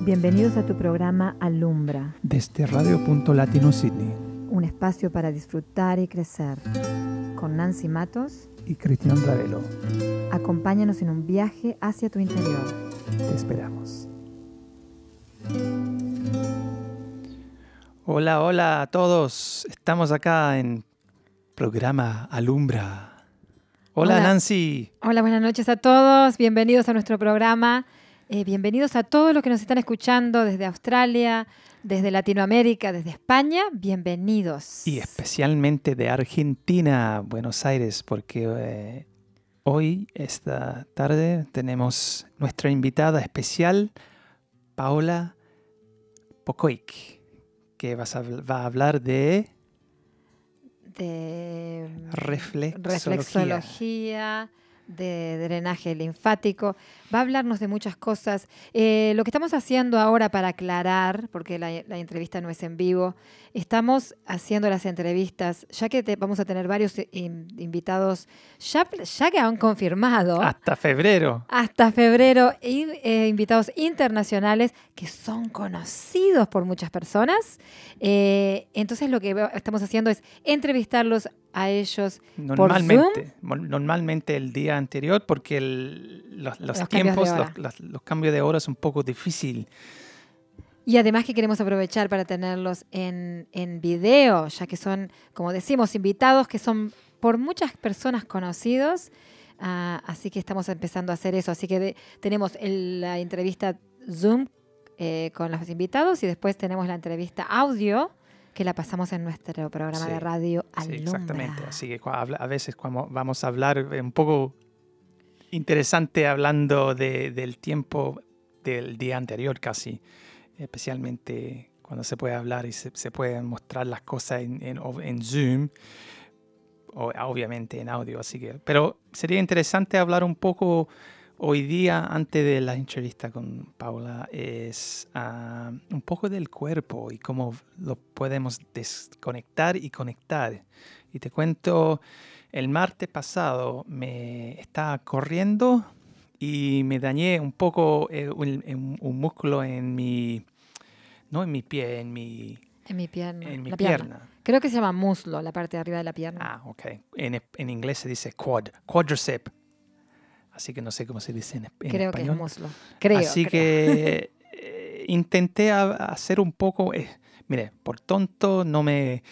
Bienvenidos a tu programa Alumbra, desde Radio Punto Latino Sydney un espacio para disfrutar y crecer. Con Nancy Matos y Cristian Ravelo. Acompáñanos en un viaje hacia tu interior. Te esperamos. Hola, hola a todos. Estamos acá en programa Alumbra. Hola, Hola. Nancy. Hola, buenas noches a todos. Bienvenidos a nuestro programa. Eh, bienvenidos a todos los que nos están escuchando desde Australia, desde Latinoamérica, desde España. Bienvenidos. Y especialmente de Argentina, Buenos Aires, porque eh, hoy, esta tarde, tenemos nuestra invitada especial, Paola Pocoic, que vas a- va a hablar de de reflexología. reflexología, de drenaje linfático. Va a hablarnos de muchas cosas. Eh, lo que estamos haciendo ahora para aclarar, porque la, la entrevista no es en vivo, estamos haciendo las entrevistas, ya que te- vamos a tener varios eh, in- invitados, ya, ya que han confirmado. Hasta febrero. Hasta febrero, y, eh, invitados internacionales que son conocidos por muchas personas. Eh, entonces lo que estamos haciendo es entrevistarlos a ellos Normalmente, normalmente el día anterior, porque el- los, los Los cambios de tiempos, hora. los, cambios de hora es un poco difícil. Y además que queremos aprovechar para tenerlos en, en video, ya que son, como decimos, invitados que son por muchas personas conocidos. Ah, así que estamos empezando a hacer eso. Así que de- tenemos el- la entrevista Zoom eh, con los invitados y después tenemos la entrevista audio que la pasamos en nuestro programa Sí, de radio Sí, exactamente. Así que a veces cuando vamos a hablar un poco interesante hablando de- del tiempo del día anterior casi, especialmente cuando se puede hablar y se, se pueden mostrar las cosas en, Zoom, o obviamente en audio, así que, pero sería interesante hablar un poco hoy día, antes de la entrevista con Paula, es ah, un poco del cuerpo y cómo lo podemos desconectar y conectar. Y te cuento, el martes pasado me estaba corriendo y me dañé un poco eh, un, un- un músculo en mi, no en mi pie, en mi, En mi pierna. en mi la pierna. Creo que se llama muslo, la parte de arriba de la pierna. Ah, ok. En, en inglés se dice quad, quadricep. Así que no sé cómo se dice en, en creo que español. es muslo. Creo. Así creo. que eh, intenté a- hacer un poco, eh, mire, por tonto no me,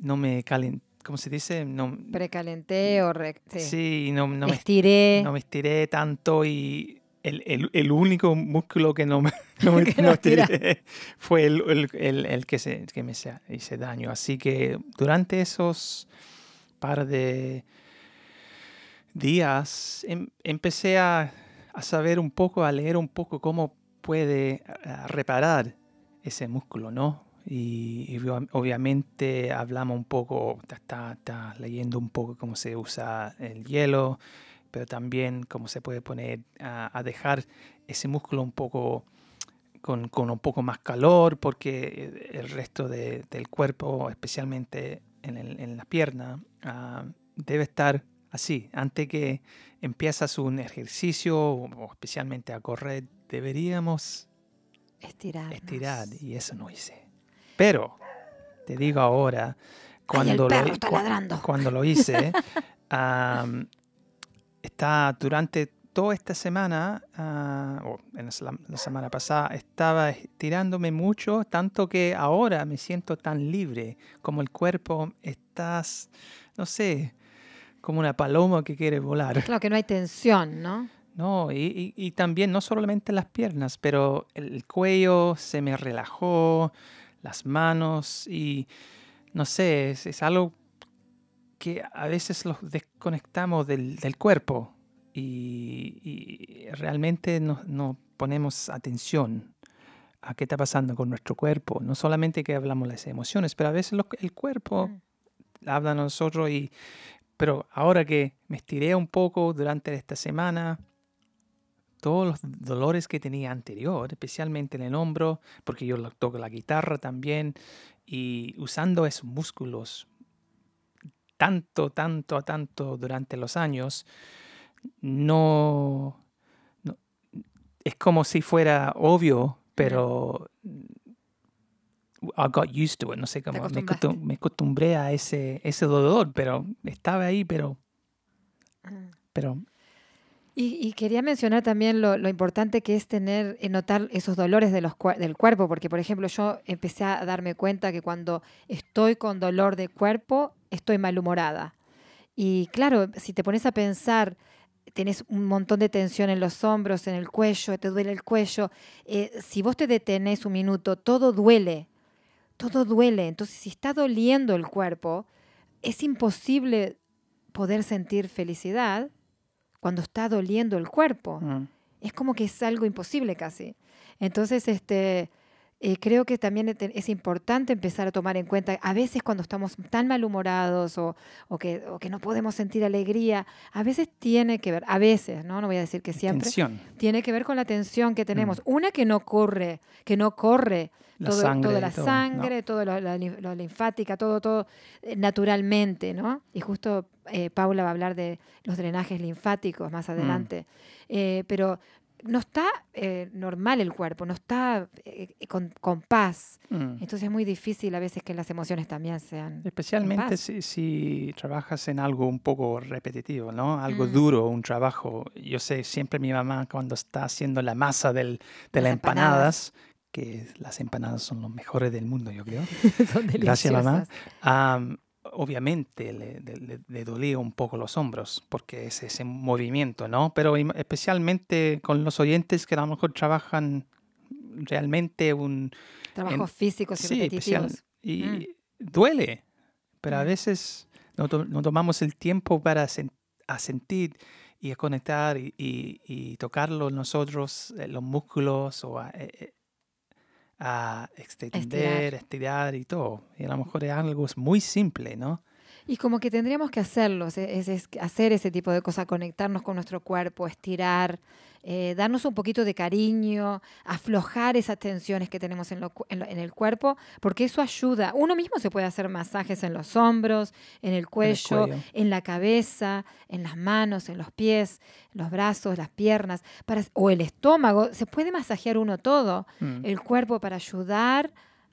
no me calen, ¿cómo se dice? No, Precalenté o re- sí. sí, no, no me, estiré. no me estiré tanto y el, el- el único músculo que no me, no me- no estiré fue el, el- que, se, que me hice daño. Así que durante esos par de días em- empecé a, a saber un poco, a leer un poco cómo puede reparar ese músculo, ¿no? Y, y obvia- obviamente hablamos un poco, está, está- leyendo un poco cómo se usa el hielo, pero también cómo se puede poner a, a dejar ese músculo un poco con, con un poco más calor, porque el resto de- del cuerpo, especialmente en, el- en la pierna, ah, debe estar así. Antes que empiezas un ejercicio, o o especialmente a correr, deberíamos Estirar. estirar, y eso no hice. Pero, te digo ahora, Cuando lo, cuando lo hice, está durante toda esta semana, ah, o en la semana pasada, estaba estirándome mucho, tanto que ahora me siento tan libre, como el cuerpo estás, no sé, como una paloma que quiere volar. Claro que no hay tensión, ¿no? No, y, y- y también no solamente las piernas, pero el cuello se me relajó, las manos y no sé, es, es algo que a veces los desconectamos del, del cuerpo y, y realmente no, no ponemos atención a qué está pasando con nuestro cuerpo. No solamente que hablamos las emociones, pero a veces lo- el cuerpo Mm. habla a nosotros y pero ahora que me estiré un poco durante esta semana todos los dolores que tenía anterior especialmente en el hombro porque yo toco la guitarra también y usando esos músculos tanto tanto tanto durante los años no, no- es como si fuera obvio pero I got used to it, no sé cómo, me, acostum- me acostumbré a ese, ese dolor, pero estaba ahí, pero, Mm. pero Y, quería mencionar también lo, importante que es tener, eh, notar esos dolores de los, del cuerpo, porque por ejemplo yo empecé a darme cuenta que cuando estoy con dolor de cuerpo, estoy malhumorada. Y claro, si te pones a pensar, tenés un montón de tensión en los hombros, en el cuello, te duele el cuello, eh, si vos te detenés un minuto, todo duele, todo duele. Entonces, si está doliendo el cuerpo, es imposible poder sentir felicidad cuando está doliendo el cuerpo. mm, Es como que es algo imposible casi. Entonces, este, eh, creo que también te- es importante empezar a tomar en cuenta, a veces cuando estamos tan malhumorados o, o que, o que no podemos sentir alegría, a veces tiene que ver, a veces, ¿no? No voy a decir que siempre, tensión, tiene que ver con la tensión que tenemos. Una que no corre, que no corre la todo, sangre, toda la todo, ¿no? sangre, toda la, la linf- la linfática, todo, todo eh, naturalmente, ¿no? Y justo eh, Paula va a hablar de los drenajes linfáticos Mm. más adelante. Eh, pero no está eh, normal el cuerpo, no está eh, con, con paz. Mm. Entonces es muy difícil a veces que las emociones también sean... Especialmente paz. si, si trabajas en algo un poco repetitivo, ¿no? Algo Mm. duro, un trabajo. Yo sé, siempre mi mamá cuando está haciendo la masa del, de Las las empanadas, que las empanadas son los mejores del mundo, yo creo. son Gracias, mamá. Am, obviamente le, le, le- dolía un poco los hombros porque es ese movimiento, ¿no? Pero especialmente con los oyentes que a lo mejor trabajan realmente un... Trabajos físicos Sí, especial. repetitivos. Y Mm. duele, pero a Mm. veces no, to- no tomamos el tiempo para sen- a sentir y a conectar y, y- y tocarlo nosotros, eh, los músculos, o a, eh, eh, a extender, estirar y todo. Y a lo mejor es algo muy simple, ¿no? Y como que tendríamos que hacerlo, es, hacer ese tipo de cosas, conectarnos con nuestro cuerpo, estirar, eh, darnos un poquito de cariño, aflojar esas tensiones que tenemos en, lo en lo- en el cuerpo, porque eso ayuda. Uno mismo se puede hacer masajes en los hombros, en el cuello, en, cuello. la cabeza, en las manos, en los pies, los brazos, las piernas, para, o el estómago. Se puede masajear uno todo, Mm. el cuerpo para ayudar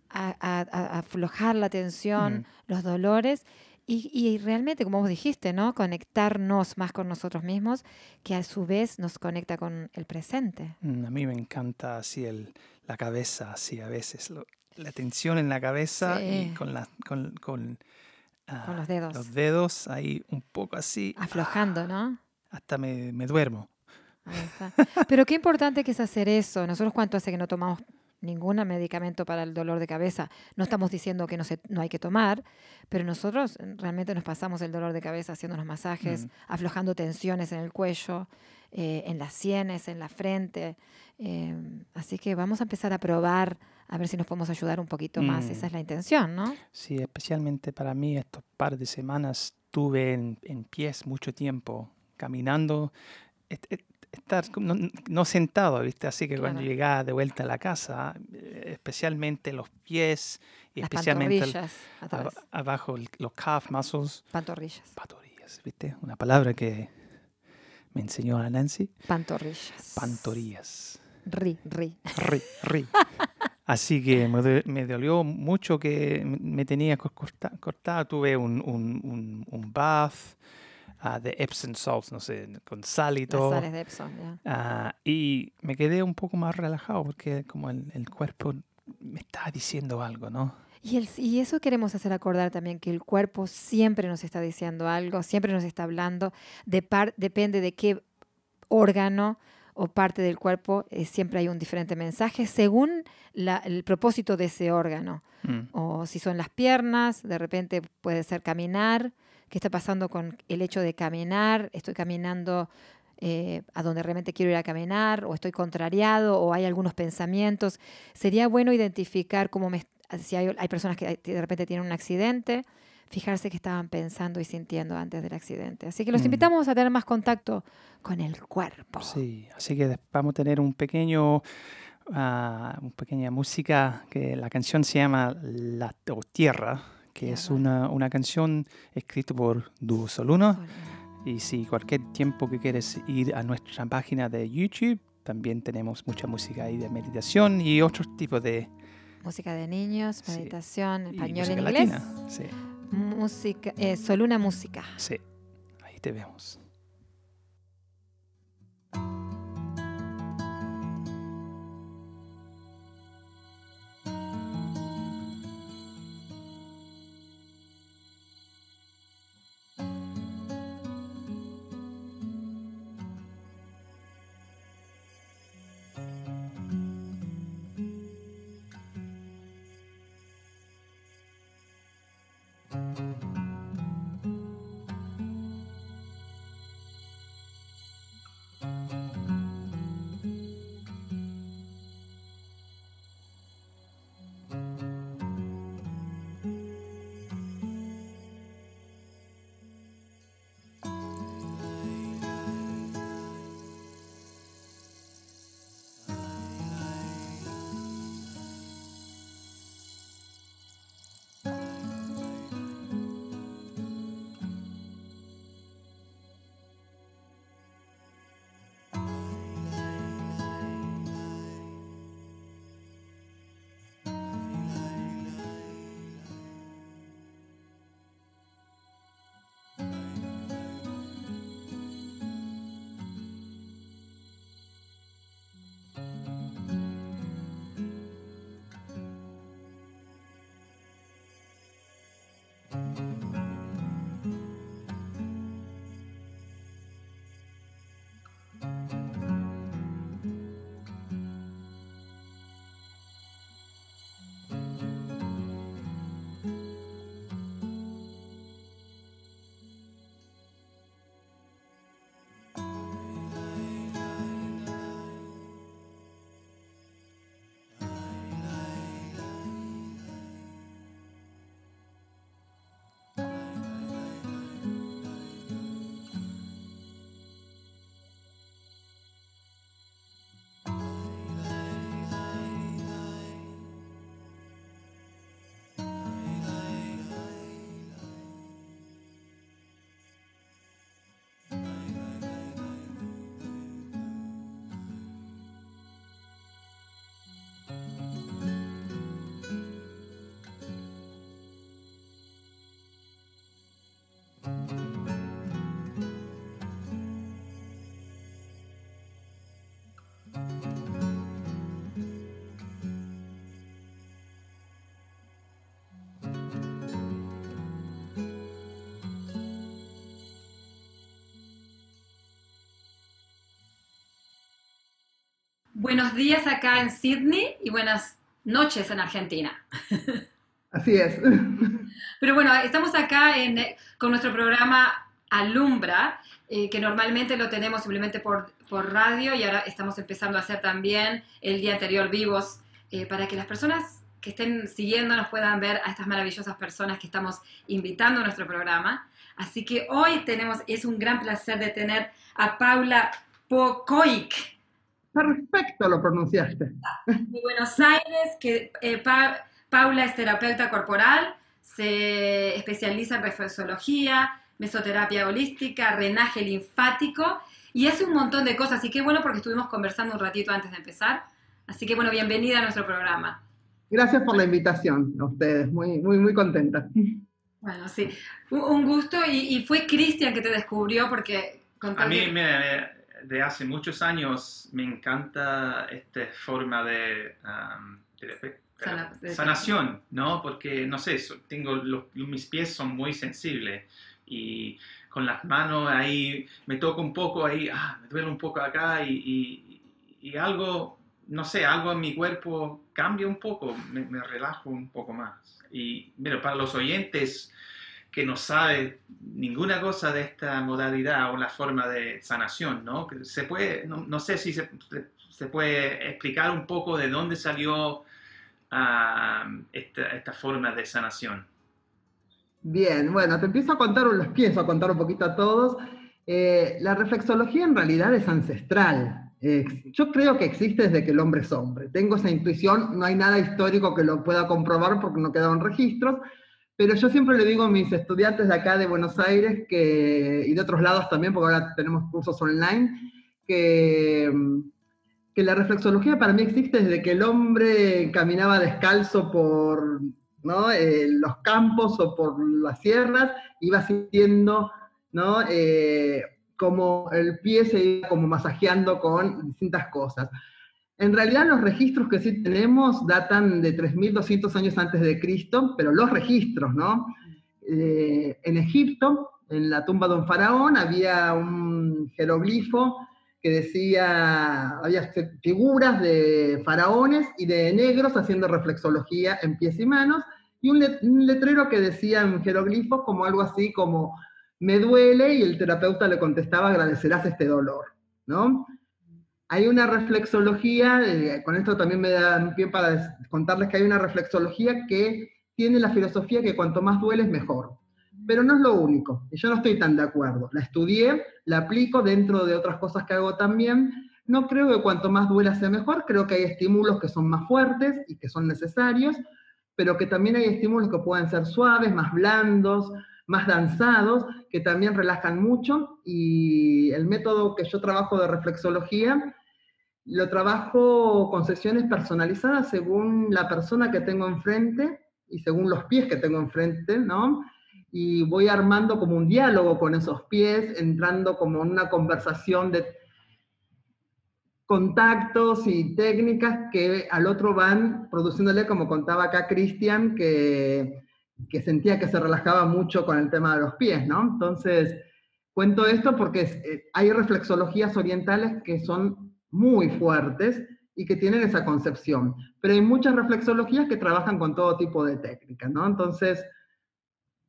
a, a- a- a aflojar la tensión, Mm. los dolores y, y realmente, como vos dijiste, ¿no? Conectarnos más con nosotros mismos, que a su vez nos conecta con el presente. Mm, A mí me encanta así el, la cabeza, así a veces, lo- la tensión en la cabeza y con, la, con, con, ah, Con los dedos. los dedos ahí un poco así. Aflojando, ¿no? Hasta me, me duermo. Ahí está. Pero qué importante que es hacer eso. Nosotros cuánto hace que no tomamos ningún medicamento para el dolor de cabeza. No estamos diciendo que no, se, no hay que tomar, pero nosotros realmente nos pasamos el dolor de cabeza haciéndonos masajes, Mm. aflojando tensiones en el cuello, eh, en las sienes, en la frente. Eh, así que vamos a empezar a probar a ver si nos podemos ayudar un poquito más. Mm. Esa es la intención, ¿no? Sí, especialmente para mí estos par de semanas estuve en, en pies mucho tiempo, caminando, est- estar no, no sentado, ¿viste? Así que cuando Claro. llegaba de vuelta a la casa, eh, especialmente los pies y Las especialmente el- ab- abajo el- los calf muscles, Pantorrillas. pantorrillas, ¿viste? Una palabra que me enseñó a Nancy, Pantorrillas. pantorrillas. Ri, ri. Ri, ri. Así que me, do- me dolió mucho que me tenía que corta-. Tuve un, un, un, un bath ah, de Epsom salts, no sé, con sal y Las todo. sales de Epsom, ya. Ah, y me quedé un poco más relajado porque como el, el cuerpo me estaba diciendo algo, ¿no? Y, el- y eso queremos hacer acordar también, que el cuerpo siempre nos está diciendo algo, siempre nos está hablando, de par- depende de qué órgano o parte del cuerpo, eh, siempre hay un diferente mensaje según la- el propósito de ese órgano. Mm, O si son las piernas, de repente puede ser caminar. ¿Qué está pasando con el hecho de caminar? ¿Estoy caminando eh, a donde realmente quiero ir a caminar? ¿O estoy contrariado? ¿O hay algunos pensamientos? Sería bueno identificar cómo me, si hay, hay personas que de repente tienen un accidente, fijarse qué estaban pensando y sintiendo antes del accidente. Así que los Mm. invitamos a tener más contacto con el cuerpo. Sí, así que vamos a tener un pequeño, ah, una pequeña música que la canción se llama La Tierra, que es una, una canción escrita por Duo Soluno. Y si cualquier tiempo que quieres ir a nuestra página de YouTube, también tenemos mucha música ahí de meditación y otros tipos de... Música de niños, Sí. meditación, y español en inglés. latina. Sí, Música, eh, Soluna Música. sí, ahí te vemos. Buenos días acá en Sydney y buenas noches en Argentina. Así es. Pero bueno, estamos acá en, con nuestro programa Alumbra, eh, que normalmente lo tenemos simplemente por, por radio y ahora estamos empezando a hacer también el día anterior vivos eh, para que las personas que estén siguiéndonos puedan ver a estas maravillosas personas que estamos invitando a nuestro programa. Así que hoy tenemos, es un gran placer de tener a Paula Pocoic Perfecto lo pronunciaste. de Buenos Aires, que eh, Pa- Paula es terapeuta corporal, se especializa en reflexología, mesoterapia holística, drenaje linfático y hace un montón de cosas. Y qué bueno porque estuvimos conversando un ratito antes de empezar. Así que bueno, bienvenida a nuestro programa. Gracias por la invitación a ustedes. Muy, muy, muy contenta. Bueno, sí, un, gusto y, y fue Cristian que te descubrió porque... A mí me- de hace muchos años me encanta esta forma de, um, de- Sana- de- sanación, ¿no? Porque, no sé, tengo los, mis pies son muy sensibles y con las manos ahí me toco un poco ahí, ah, me duele un poco acá y, y- y algo, no sé, algo en mi cuerpo cambia un poco, me, me relajo un poco más. Y, mira, para los oyentes que no saben ninguna cosa de esta modalidad o la forma de sanación, ¿no? Se puede, no, no sé si se, se puede explicar un poco de dónde salió ah, esta, forma de sanación. Bien, bueno, te empiezo a contar, o les empiezo a contar un poquito a todos. Eh, la reflexología en realidad es ancestral. Yo creo que existe desde que el hombre es hombre. Tengo esa intuición, no hay nada histórico que lo pueda comprobar porque no quedaron registros, pero yo siempre le digo a mis estudiantes de acá de Buenos Aires que, y de otros lados también, porque ahora tenemos cursos online, que la reflexología para mí existe desde que el hombre caminaba descalzo por ¿no? Eh, los campos o por las sierras, iba sintiendo ¿no? Eh, como el pie se iba como masajeando con distintas cosas. En realidad los registros que sí tenemos datan de 3.200 años antes de Cristo, pero los registros, ¿no? Eh, en Egipto, en la tumba de un faraón, había un jeroglifo que decía, había figuras de faraones y de negros haciendo reflexología en pies y manos, y un, letrero que decía en jeroglifos como algo así como, me duele, y el terapeuta le contestaba, agradecerás este dolor, ¿no? Hay una reflexología, eh, con esto también me da pie para contarles que hay una reflexología que tiene la filosofía que cuanto más duele es mejor. Pero no es lo único, yo no estoy tan de acuerdo. La estudié, la aplico dentro de otras cosas que hago también. No creo que cuanto más duela sea mejor, creo que hay estímulos que son más fuertes y que son necesarios, pero que también hay estímulos que pueden ser suaves, más blandos, más danzados, que también relajan mucho. Y el método que yo trabajo de reflexología, lo trabajo con sesiones personalizadas según la persona que tengo enfrente y según los pies que tengo enfrente, ¿no? Y voy armando como un diálogo con esos pies, entrando como en una conversación de contactos y técnicas que al otro van produciéndole, como contaba acá Cristian, que, que, sentía que se relajaba mucho con el tema de los pies, ¿no? Entonces, cuento esto porque eh, hay reflexologías orientales que son muy fuertes y que tienen esa concepción, pero hay muchas reflexologías que trabajan con todo tipo de técnicas, ¿no? Entonces,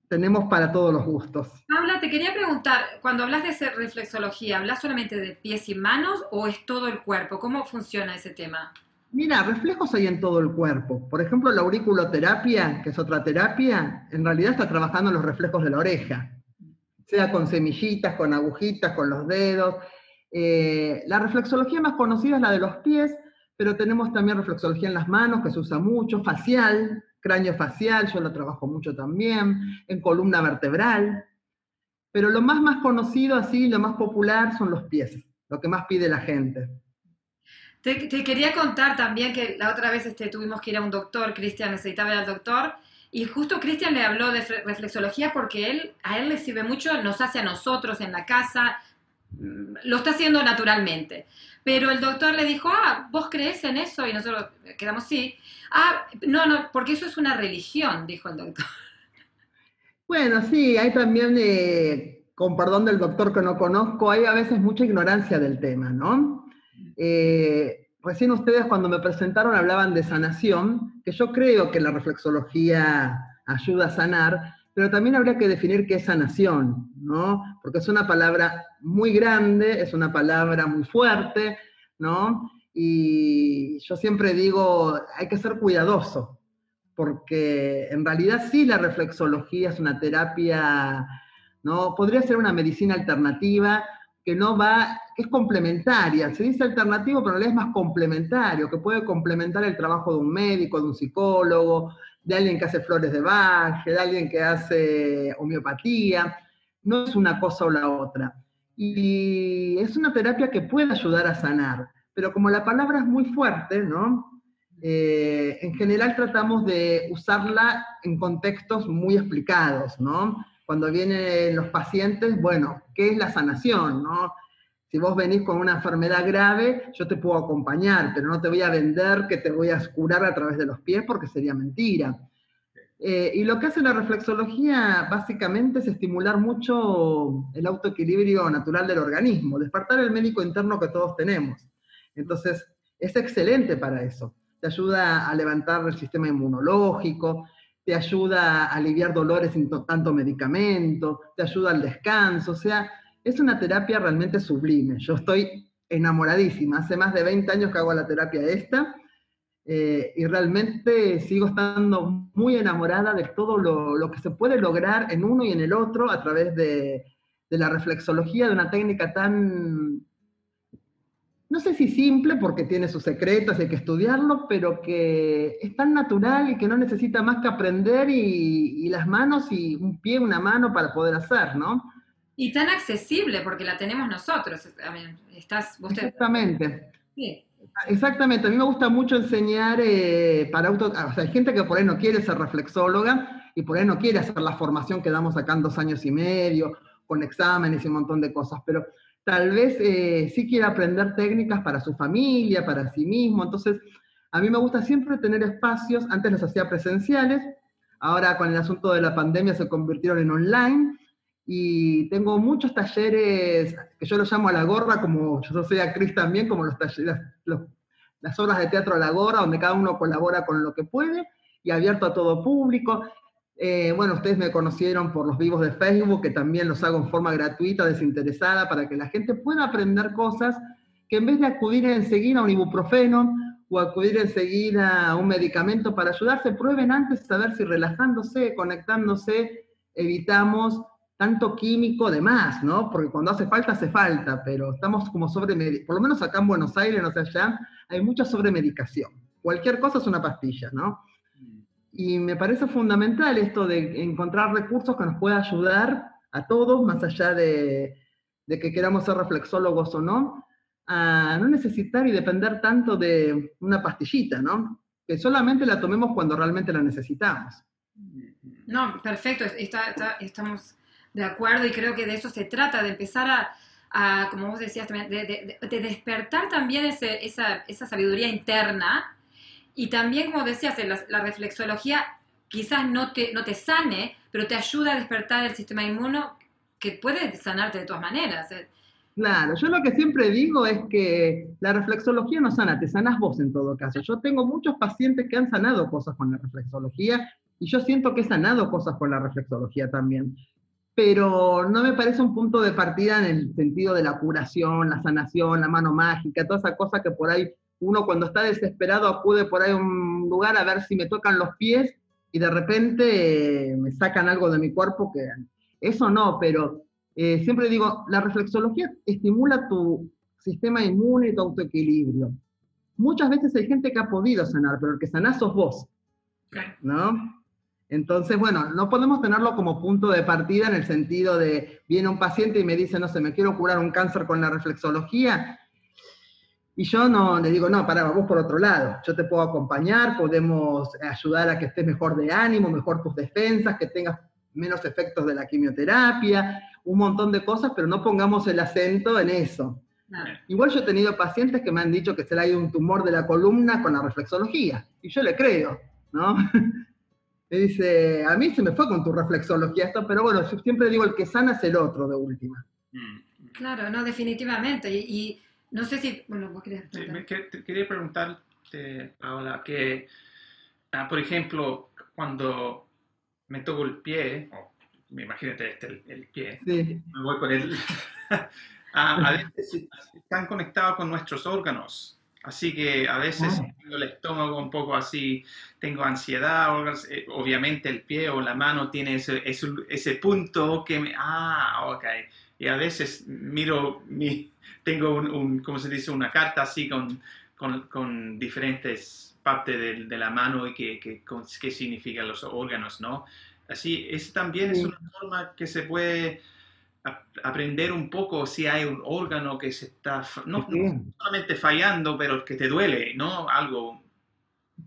tenemos para todos los gustos. Paula, te quería preguntar, cuando hablas de reflexología, ¿hablas solamente de pies y manos o es todo el cuerpo? ¿Cómo funciona ese tema? Mira, reflejos hay en todo el cuerpo. Por ejemplo, la auriculoterapia, que es otra terapia, en realidad está trabajando en los reflejos de la oreja, sea con semillitas, con agujitas, con los dedos. Eh, la reflexología más conocida es la de los pies, pero tenemos también reflexología en las manos, que se usa mucho, facial, cráneo facial, yo lo trabajo mucho también, en columna vertebral, pero lo más más conocido así, lo más popular son los pies, lo que más pide la gente. Te, quería contar también que la otra vez este, tuvimos que ir a un doctor, Cristian necesitaba ir al doctor, y justo Cristian le habló de reflexología porque él, a él le sirve mucho, nos hace a nosotros en la casa, lo está haciendo naturalmente. Pero el doctor le dijo, ah, ¿vos crees en eso? Y nosotros quedamos, sí. Ah, no, no, porque eso es una religión, dijo el doctor. Bueno, sí, hay también, eh, con perdón del doctor que no conozco, hay a veces mucha ignorancia del tema, ¿no? Eh, recién ustedes cuando me presentaron hablaban de sanación, que yo creo que la reflexología ayuda a sanar, pero también habría que definir qué es sanación, ¿no? Porque es una palabra muy grande, es una palabra muy fuerte, ¿no? Y yo siempre digo, hay que ser cuidadoso, porque en realidad sí la reflexología es una terapia, ¿no? Podría ser una medicina alternativa que no va, que es complementaria. Se dice alternativo, pero en realidad es más complementario, que puede complementar el trabajo de un médico, de un psicólogo, de alguien que hace flores de Bach, de alguien que hace homeopatía. No es una cosa o la otra. Y es una terapia que puede ayudar a sanar pero como la palabra es muy fuerte, ¿no? Eh, en general tratamos de usarla en contextos muy explicados, ¿no? Cuando vienen los pacientes, bueno, ¿qué es la sanación, no? Si vos venís con una enfermedad grave, yo te puedo acompañar, pero no te voy a vender que te voy a curar a través de los pies porque sería mentira. Eh, y lo que hace la reflexología básicamente es estimular mucho el autoequilibrio natural del organismo, despertar el médico interno que todos tenemos. Entonces, es excelente para eso. Te ayuda a levantar el sistema inmunológico, te ayuda a aliviar dolores sin tanto medicamento, te ayuda al descanso, o sea, es una terapia realmente sublime. Yo estoy enamoradísima, hace más de 20 años que hago la terapia esta eh, y realmente sigo estando muy enamorada de todo lo, que se puede lograr en uno y en el otro a través de, de la reflexología, de una técnica tan no sé si simple porque tiene sus secretos y hay que estudiarlo, pero que es tan natural y que no necesita más que aprender y, las manos y un pie, una mano para poder hacer, ¿no? Y tan accesible porque la tenemos nosotros. Estás, Exactamente. Sí. Exactamente, a mí me gusta mucho enseñar eh, para auto... O sea, hay gente que por ahí no quiere ser reflexóloga y por ahí no quiere hacer la formación que damos acá en dos años y medio, con exámenes y un montón de cosas, pero tal vez eh, sí quiere aprender técnicas para su familia, para sí mismo. Entonces, a mí me gusta siempre tener espacios, antes los hacía presenciales, ahora con el asunto de la pandemia se convirtieron en online, y tengo muchos talleres que yo los llamo a la gorra, como yo soy actriz también, como los las obras de teatro a la gorra, donde cada uno colabora con lo que puede y abierto a todo público. Eh, bueno, ustedes me conocieron por los vivos de Facebook, que también los hago en forma gratuita, desinteresada, para que la gente pueda aprender cosas que en vez de acudir enseguida a un ibuprofeno o acudir enseguida a un medicamento para ayudarse, prueben antes a ver si relajándose, conectándose, evitamos tanto químico de más, ¿no? Porque cuando hace falta, hace falta, pero estamos como sobre, por lo menos acá en Buenos Aires, no sé allá, hay mucha sobremedicación. Cualquier cosa es una pastilla, ¿no? Y me parece fundamental esto de encontrar recursos que nos puedan ayudar a todos, más allá de, de que queramos ser reflexólogos o no, a no necesitar y depender tanto de una pastillita, ¿no? Que solamente la tomemos cuando realmente la necesitamos. No, perfecto, estamos de acuerdo, y creo que de eso se trata, de empezar a, como vos decías también, de, despertar también esa, esa, sabiduría interna y también, como decías, la, la, reflexología quizás no te, no te sane, pero te ayuda a despertar el sistema inmuno que puede sanarte de todas maneras. Claro, yo lo que siempre digo es que la reflexología no sana, te sanas vos en todo caso. Yo tengo muchos pacientes que han sanado cosas con la reflexología y yo siento que he sanado cosas con la reflexología también pero no me parece un punto de partida en el sentido de la curación, la sanación, la mano mágica, toda esa cosa que por ahí uno cuando está desesperado acude por ahí a un lugar a ver si me tocan los pies y de repente eh, me sacan algo de mi cuerpo que eso no, pero eh, siempre digo, la reflexología estimula tu sistema inmune y tu autoequilibrio. Muchas veces hay gente que ha podido sanar, pero el que sanás sos vos, ¿no? Entonces, bueno, no podemos tenerlo como punto de partida en el sentido de, viene un paciente y me dice, no sé, me quiero curar un cáncer con la reflexología, y yo no le digo, no, para, vamos por otro lado. Yo te puedo acompañar, podemos ayudar a que estés mejor de ánimo, mejor tus defensas, que tengas menos efectos de la quimioterapia, un montón de cosas, pero no pongamos el acento en eso. Igual yo he tenido pacientes que me han dicho que se le ha ido un tumor de la columna con la reflexología, y yo le creo, ¿no? Me dice, a mí se me fue con tu reflexología esto, pero bueno, yo siempre digo, el que sana es el otro de última. Mm. Claro, no, definitivamente. Y, no sé si, bueno, vos querías preguntar. quería preguntarte, Paola, que, ah, por ejemplo, cuando me toco el pie, o me imagínate este, el, pie, me voy con él, a veces están conectados con nuestros órganos. Así que a veces ah. tengo el estómago un poco así, tengo ansiedad, eh, obviamente el pie o la mano tiene ese, ese, punto que me... Ah, ok. Y a veces miro, mi, tengo un, ¿cómo se dice? Una carta así con, con, con diferentes partes de, de, la mano y qué que, que significan los órganos, ¿no? Así, es también es una forma que se puede aprender un poco si hay un órgano que se está, no, solamente fallando, pero que te duele, ¿no? Algo.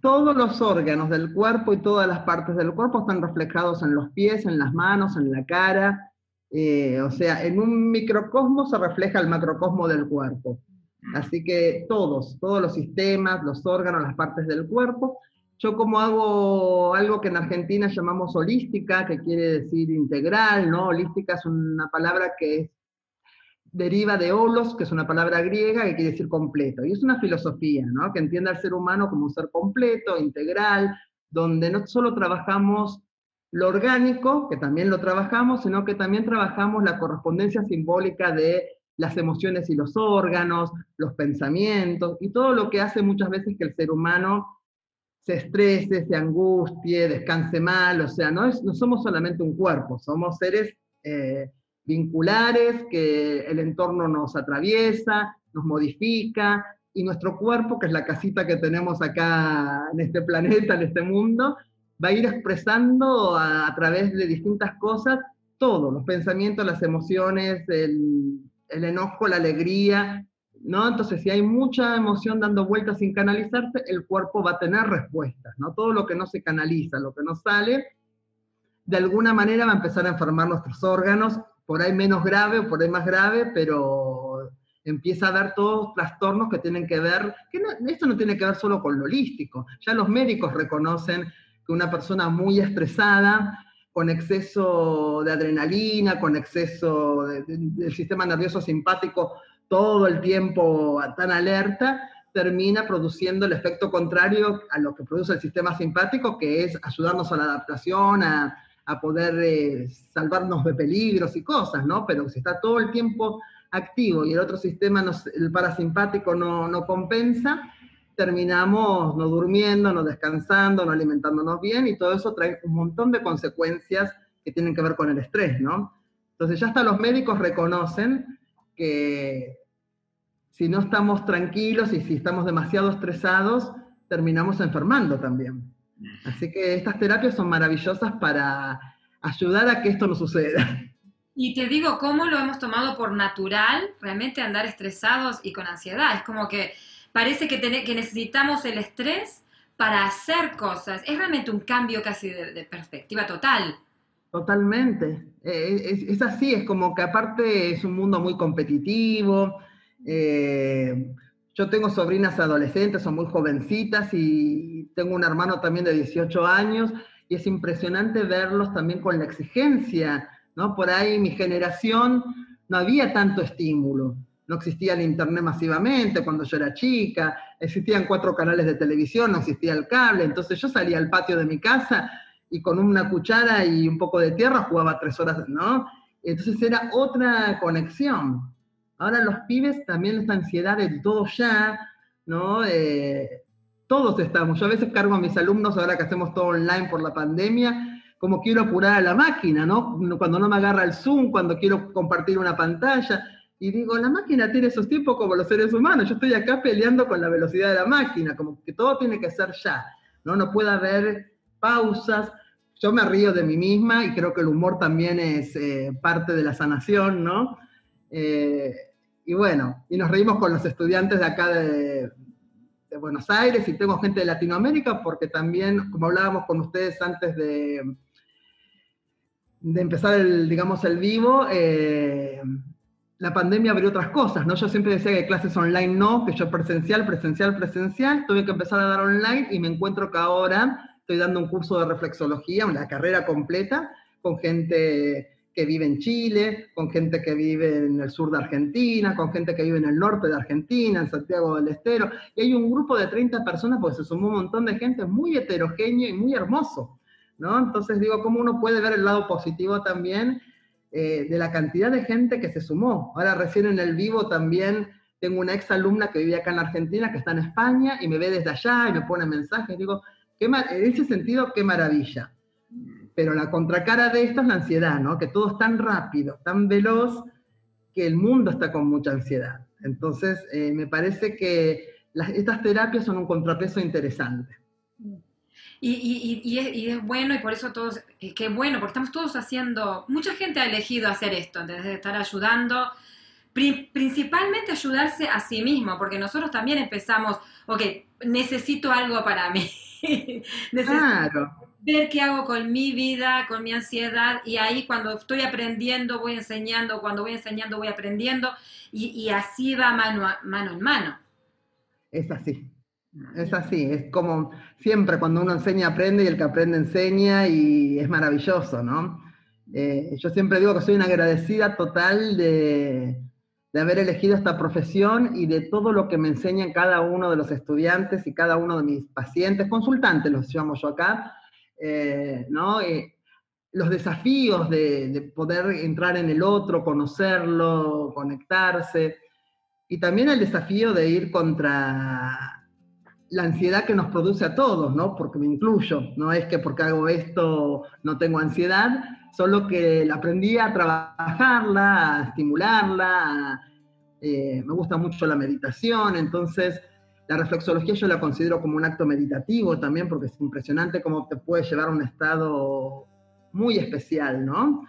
Todos los órganos del cuerpo y todas las partes del cuerpo están reflejados en los pies, en las manos, en la cara. Eh, o sea, en un microcosmo se refleja el macrocosmo del cuerpo. Mm. Así que todos, todos los sistemas, los órganos, las partes del cuerpo yo como hago algo que en Argentina llamamos holística, que quiere decir integral, ¿no? Holística es una palabra que deriva de holos, que es una palabra griega que quiere decir completo. Y es una filosofía, ¿no? Que entiende al ser humano como un ser completo, integral, donde no solo trabajamos lo orgánico, que también lo trabajamos, sino que también trabajamos la correspondencia simbólica de las emociones y los órganos, los pensamientos, y todo lo que hace muchas veces que el ser humano se estrese, se angustie, descanse mal, o sea, no, es, no somos solamente un cuerpo, somos seres eh, vinculares que el entorno nos atraviesa, nos modifica, y nuestro cuerpo, que es la casita que tenemos acá en este planeta, en este mundo, va a ir expresando a, través de distintas cosas todo, los pensamientos, las emociones, el, el enojo, la alegría, ¿no? Entonces, si hay mucha emoción dando vueltas sin canalizarse, el cuerpo va a tener respuestas, ¿no? Todo lo que no se canaliza, lo que no sale, de alguna manera va a empezar a enfermar nuestros órganos, por ahí menos grave o por ahí más grave, pero empieza a dar todos trastornos que tienen que ver, que esto no tiene que ver solo con lo holístico, ya los médicos reconocen que una persona muy estresada, con exceso de adrenalina, con exceso del sistema nervioso simpático todo el tiempo tan alerta, termina produciendo el efecto contrario a lo que produce el sistema simpático, que es ayudarnos a la adaptación, a, poder eh, salvarnos de peligros y cosas, ¿no? Pero si está todo el tiempo activo y el otro sistema, el parasimpático, no, no compensa, terminamos no durmiendo, no descansando, no alimentándonos bien y todo eso trae un montón de consecuencias que tienen que ver con el estrés, ¿no? Entonces ya hasta los médicos reconocen que si no estamos tranquilos y si estamos demasiado estresados, terminamos enfermando también. Así que estas terapias son maravillosas para ayudar a que esto no suceda. Y te digo, ¿cómo lo hemos tomado por natural, realmente andar estresados y con ansiedad? Es como que parece que, que necesitamos el estrés para hacer cosas. Es realmente un cambio casi de, perspectiva total. Totalmente. Eh, es, así, es como que aparte es un mundo muy competitivo, eh, yo tengo sobrinas adolescentes, son muy jovencitas y tengo un hermano también de 18 años y es impresionante verlos también con la exigencia, ¿no? Por ahí mi generación no había tanto estímulo, no existía el internet masivamente cuando yo era chica, existían cuatro canales de televisión, no existía el cable, entonces yo salía al patio de mi casa y con una cuchara y un poco de tierra jugaba tres horas, ¿no? Entonces era otra conexión. Ahora los pibes también esta ansiedad de todo ya, ¿no? Eh, todos estamos. Yo a veces cargo a mis alumnos, ahora que hacemos todo online por la pandemia, como quiero apurar a la máquina, ¿no? Cuando no me agarra el Zoom, cuando quiero compartir una pantalla. Y digo, la máquina tiene esos tiempos como los seres humanos. Yo estoy acá peleando con la velocidad de la máquina, como que todo tiene que ser ya, ¿no? No puede haber pausas. Yo me río de mí misma y creo que el humor también es eh, parte de la sanación, ¿no? Eh, y bueno, y nos reímos con los estudiantes de acá de, Buenos Aires y tengo gente de Latinoamérica porque también, como hablábamos con ustedes antes de, de empezar el, digamos, el vivo, eh, la pandemia abrió otras cosas, ¿no? Yo siempre decía que clases online no, que yo presencial, presencial, presencial, tuve que empezar a dar online y me encuentro que ahora estoy dando un curso de reflexología, una carrera completa, con gente que vive en Chile, con gente que vive en el sur de Argentina, con gente que vive en el norte de Argentina, en Santiago del Estero, y hay un grupo de 30 personas, porque se sumó un montón de gente muy heterogéneo y muy hermoso, ¿no? Entonces digo, ¿cómo uno puede ver el lado positivo también eh, de la cantidad de gente que se sumó? Ahora recién en el vivo también tengo una ex alumna que vive acá en Argentina, que está en España, y me ve desde allá y me pone mensajes, digo, en ese sentido, qué maravilla pero la contracara de esto es la ansiedad, ¿no? Que todo es tan rápido, tan veloz, que el mundo está con mucha ansiedad. Entonces, eh, me parece que estas terapias son un contrapeso interesante. Y, es, bueno, y por eso todos, eh, qué bueno, porque estamos todos haciendo, mucha gente ha elegido hacer esto, de estar ayudando, principalmente ayudarse a sí mismo, porque nosotros también empezamos, ok, necesito algo para mí. claro ver qué hago con mi vida, con mi ansiedad, y ahí cuando estoy aprendiendo voy enseñando, cuando voy enseñando voy aprendiendo, y, así va mano, mano en mano. Es así, es así, es como siempre cuando uno enseña aprende y el que aprende enseña y es maravilloso, ¿no? Eh, yo siempre digo que soy una agradecida total de, de haber elegido esta profesión y de todo lo que me enseñan cada uno de los estudiantes y cada uno de mis pacientes, consultantes los llamo yo acá, eh, ¿no? Eh, los desafíos de, poder entrar en el otro, conocerlo, conectarse, y también el desafío de ir contra la ansiedad que nos produce a todos, ¿no? Porque me incluyo, no es que porque hago esto no tengo ansiedad, solo que aprendí a trabajarla, a estimularla, eh, me gusta mucho la meditación, entonces la reflexología yo la considero como un acto meditativo también, porque es impresionante cómo te puede llevar a un estado muy especial, ¿no?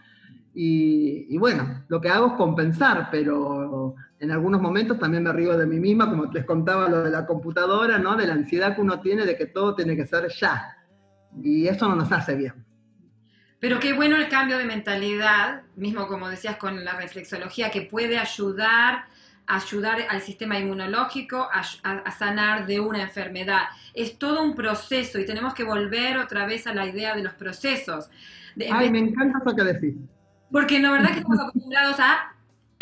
Y, bueno, lo que hago es compensar, pero en algunos momentos también me río de mí misma, como les contaba lo de la computadora, ¿no? De la ansiedad que uno tiene de que todo tiene que ser ya. Y eso no nos hace bien. Pero qué bueno el cambio de mentalidad, mismo como decías con la reflexología, que puede ayudar ayudar al sistema inmunológico a, sanar de una enfermedad. Es todo un proceso y tenemos que volver otra vez a la idea de los procesos. Ay, me encanta eso que decís. Porque la verdad que estamos acostumbrados a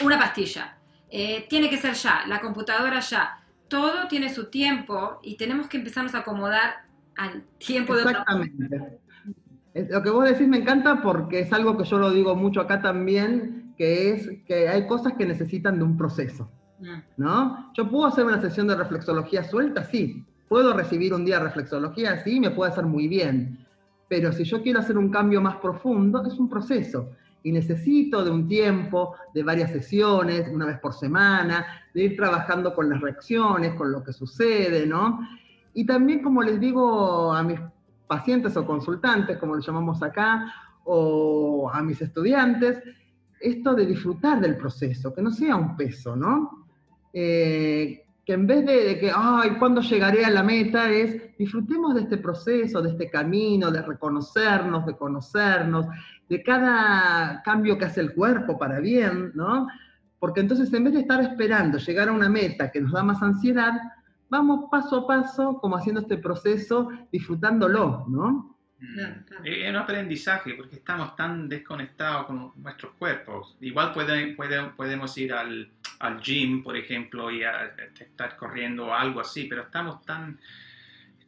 una pastilla. Eh, tiene que ser ya, la computadora ya. Todo tiene su tiempo y tenemos que empezarnos a acomodar al tiempo de otra Exactamente. Lo que vos decís me encanta porque es algo que yo lo digo mucho acá también, que es que hay cosas que necesitan de un proceso. Mm. ¿No? Yo puedo hacer una sesión de reflexología suelta, sí. Puedo recibir un día de reflexología, sí, me puede hacer muy bien. Pero si yo quiero hacer un cambio más profundo, es un proceso. Y necesito de un tiempo, de varias sesiones, una vez por semana, de ir trabajando con las reacciones, con lo que sucede, ¿no? Y también, como les digo a mis pacientes o consultantes, como les llamamos acá, o a mis estudiantes, esto de disfrutar del proceso, que no sea un peso, ¿no? Eh, que en vez de, que, ay, ¿cuándo llegaré a la meta? Es disfrutemos de este proceso, de este camino, de reconocernos, de conocernos, de cada cambio que hace el cuerpo para bien, ¿no? Porque entonces en vez de estar esperando llegar a una meta que nos da más ansiedad, vamos paso a paso como haciendo este proceso, disfrutándolo, ¿no? Es un aprendizaje porque estamos tan desconectados con nuestros cuerpos. Igual puede, podemos ir al, al, gym, por ejemplo, y estar corriendo o algo así, pero estamos tan,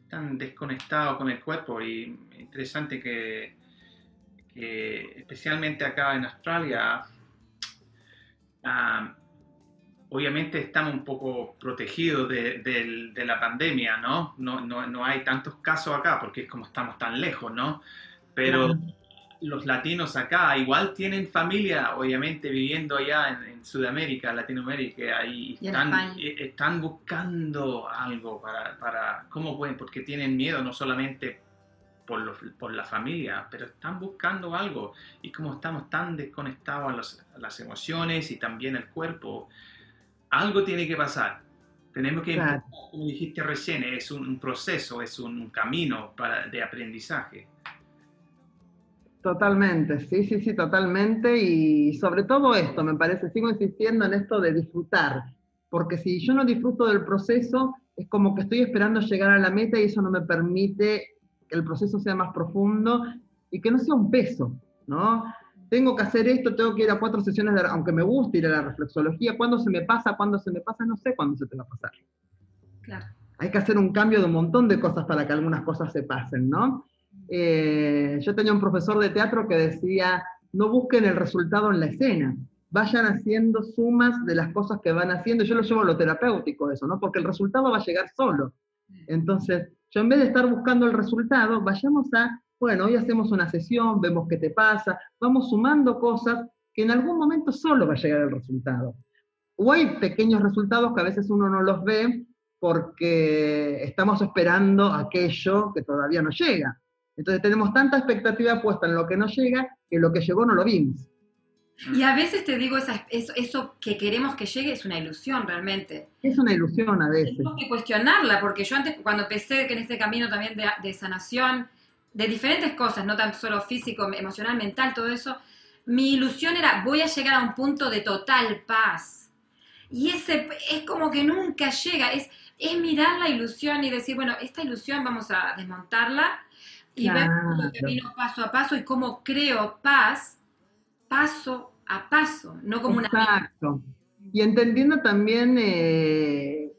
tan desconectados con el cuerpo y interesante que, que especialmente acá en Australia, ah, obviamente estamos un poco protegidos de, la pandemia, ¿no? No, ¿no? hay tantos casos acá porque es como estamos tan lejos, ¿no? Pero los latinos acá igual tienen familia, obviamente, viviendo allá en, Sudamérica, Latinoamérica, ahí están, eh, están buscando algo para, para, ¿cómo pueden? Porque tienen miedo no solamente por, por, la familia, pero están buscando algo. Y como estamos tan desconectados a, a las emociones y también el cuerpo, algo tiene que pasar. Tenemos que, como dijiste recién, es un, proceso, es un camino para, de aprendizaje. Totalmente, sí, sí, sí, totalmente. Y sobre todo esto, me parece, sigo insistiendo en esto de disfrutar, porque si yo no disfruto del proceso, es como que estoy esperando llegar a la meta y eso no me permite que el proceso sea más profundo y que no sea un peso, ¿no? Tengo que hacer esto, tengo que ir a cuatro sesiones, de, aunque me guste ir a la reflexología, ¿cuándo se me pasa? ¿Cuándo se me pasa? No sé cuándo se te va a pasar. Claro. Hay que hacer un cambio de un montón de cosas para que algunas cosas se pasen, ¿no? Eh, yo tenía un profesor de teatro que decía, no busquen el resultado en la escena, vayan haciendo sumas de las cosas que van haciendo. Yo lo llevo a lo terapéutico eso, ¿no? Porque el resultado va a llegar solo. Entonces, yo en vez de estar buscando el resultado, vayamos a bueno, hoy hacemos una sesión, vemos qué te pasa, vamos sumando cosas que en algún momento solo va a llegar el resultado. O hay pequeños resultados que a veces uno no los ve porque estamos esperando aquello que todavía no llega. Entonces tenemos tanta expectativa puesta en lo que no llega que lo que llegó no lo vimos. Y a veces te digo, eso, eso, que queremos que llegue es una ilusión realmente. Es una ilusión a veces. Tenemos que cuestionarla, porque yo antes, cuando empecé en este camino también de, de sanación, de diferentes cosas, no tan solo físico, emocional, mental, todo eso, mi ilusión era voy a llegar a un punto de total paz. Y ese es como que nunca llega, es, es mirar la ilusión y decir, bueno, esta ilusión vamos a desmontarla y ver cómo camino paso a paso y cómo creo paz paso a paso, no como Exacto. Y entendiendo también eh,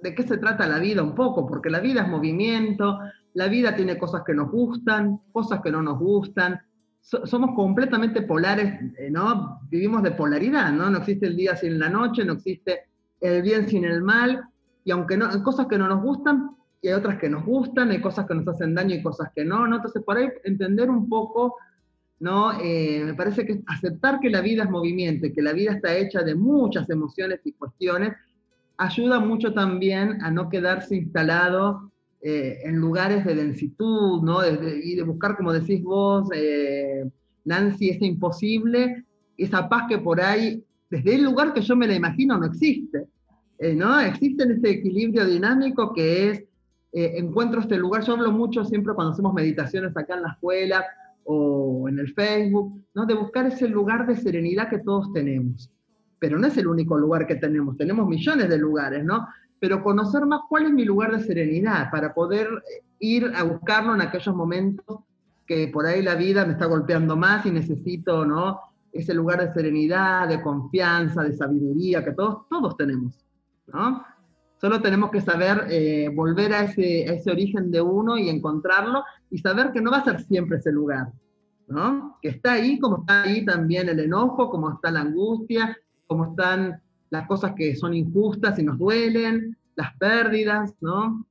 de qué se trata la vida un poco, porque la vida es movimiento, la vida tiene cosas que nos gustan, cosas que no nos gustan. somos completamente polares, eh, ¿no? Vivimos de polaridad, ¿no? No existe el día sin la noche, no existe el bien sin el mal. Y aunque no, hay cosas que no nos gustan, y hay otras que nos gustan, hay cosas que nos hacen daño y cosas que no. Entonces, por ahí entender un poco, ¿no? Eh, me parece que aceptar que la vida es movimiento y que la vida está hecha de muchas emociones y cuestiones, ayuda mucho también a no quedarse instalado eh, en lugares de densitud, ¿no? y de buscar, como decís vos, eh, Nancy, ese imposible, esa paz que por ahí desde el lugar que yo me la imagino no existe. Eh, ¿no? Existe en este equilibrio dinámico que es, eh, encuentro este lugar, yo hablo mucho siempre cuando hacemos meditaciones acá en la escuela o en el Facebook, ¿no? de buscar ese lugar de serenidad que todos tenemos. Pero no es el único lugar que tenemos, tenemos millones de lugares, ¿no? Pero conocer más cuál es mi lugar de serenidad para poder eh, ir a buscarlo en aquellos momentos que por ahí la vida me está golpeando más y necesito, ¿no? Ese lugar de serenidad, de confianza, de sabiduría que todos, todos tenemos. ¿no? Solo tenemos que saber eh, volver a ese, ese, origen de uno y encontrarlo y saber que no va a ser siempre ese lugar, ¿no? Que está ahí como está ahí también el enojo, como está la angustia, como están las cosas que son injustas y nos duelen, las pérdidas, ¿no?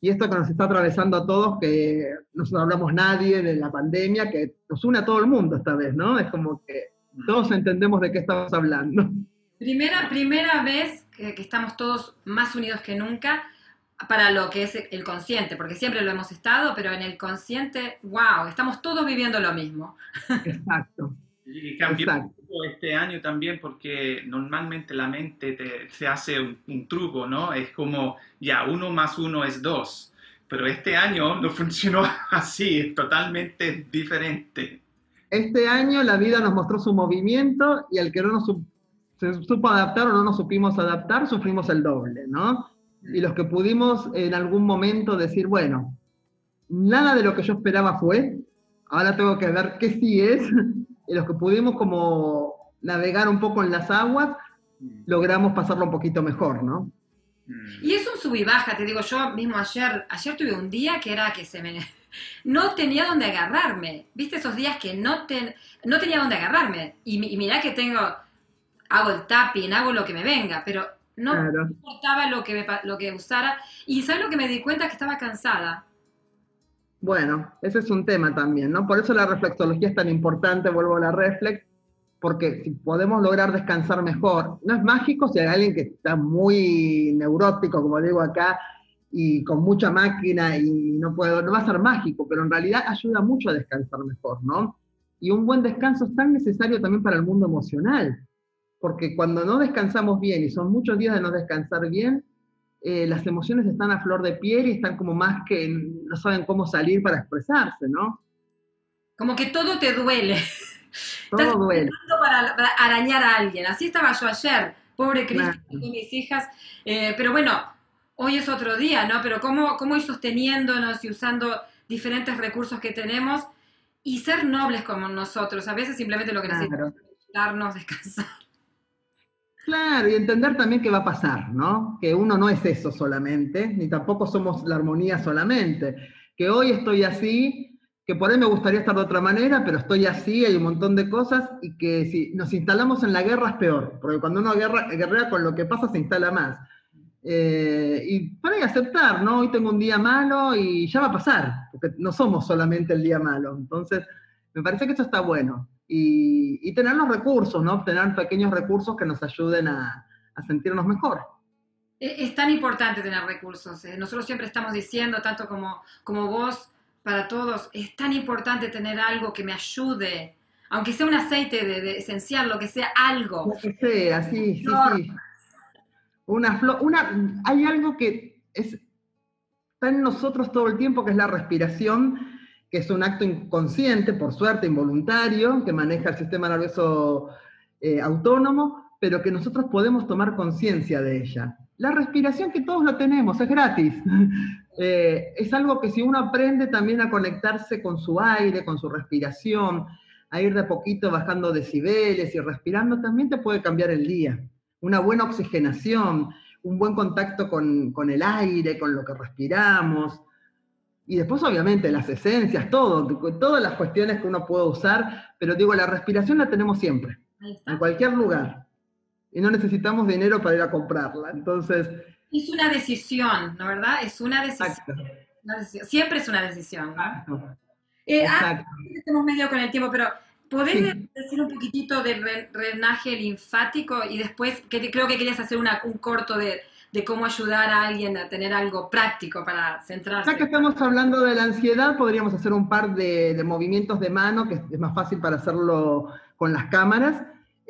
Y esto que nos está atravesando a todos, que no hablamos nadie de la pandemia, que nos une a todo el mundo esta vez, ¿no? Es como que todos entendemos de qué estamos hablando. Primera, primera vez que, estamos todos más unidos que nunca para lo que es el consciente, porque siempre lo hemos estado, pero en el consciente, wow, estamos todos viviendo lo mismo. Exacto. Y cambió este año también porque normalmente la mente te, se hace un, truco, ¿no? Es como, ya, uno más uno es dos, pero este año no funcionó así, es totalmente diferente. Este año la vida nos mostró su movimiento y el que no nos se supo adaptar o no nos supimos adaptar, sufrimos el doble, ¿no? Y los que pudimos en algún momento decir, bueno, nada de lo que yo esperaba fue, ahora tengo que ver qué sí es, y los que pudimos como navegar un poco en las aguas, logramos pasarlo un poquito mejor, ¿no? Y es un sub y baja, te digo, yo mismo ayer, ayer tuve un día que era que se me... No tenía dónde agarrarme, ¿viste esos días que no, no tenía dónde agarrarme? Y, y mirá que tengo hago el tapping, hago lo que me venga, pero no importaba lo que, lo que usara. Y ¿sabes lo que me di cuenta? Que estaba cansada. Bueno, ese es un tema también, ¿no? Por eso la reflexología es tan importante, vuelvo a la reflex, porque si podemos lograr descansar mejor, no es mágico si hay alguien que está muy neurótico, como digo acá, y con mucha máquina y no puedo, no va a ser mágico, pero en realidad ayuda mucho a descansar mejor, ¿no? Y un buen descanso es tan necesario también para el mundo emocional porque cuando no descansamos bien, y son muchos días de no descansar bien, eh, las emociones están a flor de piel y están como más que no saben cómo salir para expresarse, ¿no? Como que todo te duele. Todo duele. Para, para, arañar a alguien. Así estaba yo ayer, pobre Cristian con mis hijas. Eh, pero bueno, hoy es otro día, ¿no? Pero cómo, cómo ir sosteniéndonos y usando diferentes recursos que tenemos y ser nobles como nosotros. A veces simplemente lo que necesitamos es darnos, descansar. Claro, y entender también qué va a pasar, ¿no? Que uno no es eso solamente, ni tampoco somos la armonía solamente. Que hoy estoy así, que por ahí me gustaría estar de otra manera, pero estoy así, hay un montón de cosas, y que si nos instalamos en la guerra es peor, porque cuando uno guerra, guerrea con lo que pasa se instala más. Eh, y para ahí aceptar, ¿no? Hoy tengo un día malo y ya va a pasar, porque no somos solamente el día malo. Entonces, me parece que eso está bueno y, tener los recursos, ¿no? Tener pequeños recursos que nos ayuden a, sentirnos mejor. Es, tan importante tener recursos. ¿eh? Nosotros siempre estamos diciendo, tanto como, como vos, para todos, es tan importante tener algo que me ayude, aunque sea un aceite de, esencial, lo que sea, algo. Lo que sea, sí, sí, sí. Una flor, una, hay algo que es, está en nosotros todo el tiempo, que es la respiración, que es un acto inconsciente, por suerte, involuntario, que maneja el sistema nervioso eh, autónomo, pero que nosotros podemos tomar conciencia de ella. La respiración que todos lo tenemos, es gratis. Eh, es algo que si uno aprende también a conectarse con su aire, con su respiración, a ir de poquito bajando decibeles y respirando, también te puede cambiar el día. Una buena oxigenación, un buen contacto con, con el aire, con lo que respiramos, y después, obviamente, las esencias, todo, todas las cuestiones que uno puede usar, pero digo, la respiración la tenemos siempre, en cualquier lugar. Y no necesitamos dinero para ir a comprarla. Entonces. Es una decisión, ¿no verdad? Es una decisión. Siempre es una decisión. ¿no? Eh, ah, estamos medio con el tiempo, pero ¿podés decir un poquitito del drenaje linfático y después, que creo que querías hacer un corto de de cómo ayudar a alguien a tener algo práctico para centrarse. Ya que estamos hablando de la ansiedad, podríamos hacer un par de, movimientos de mano, que es más fácil para hacerlo con las cámaras.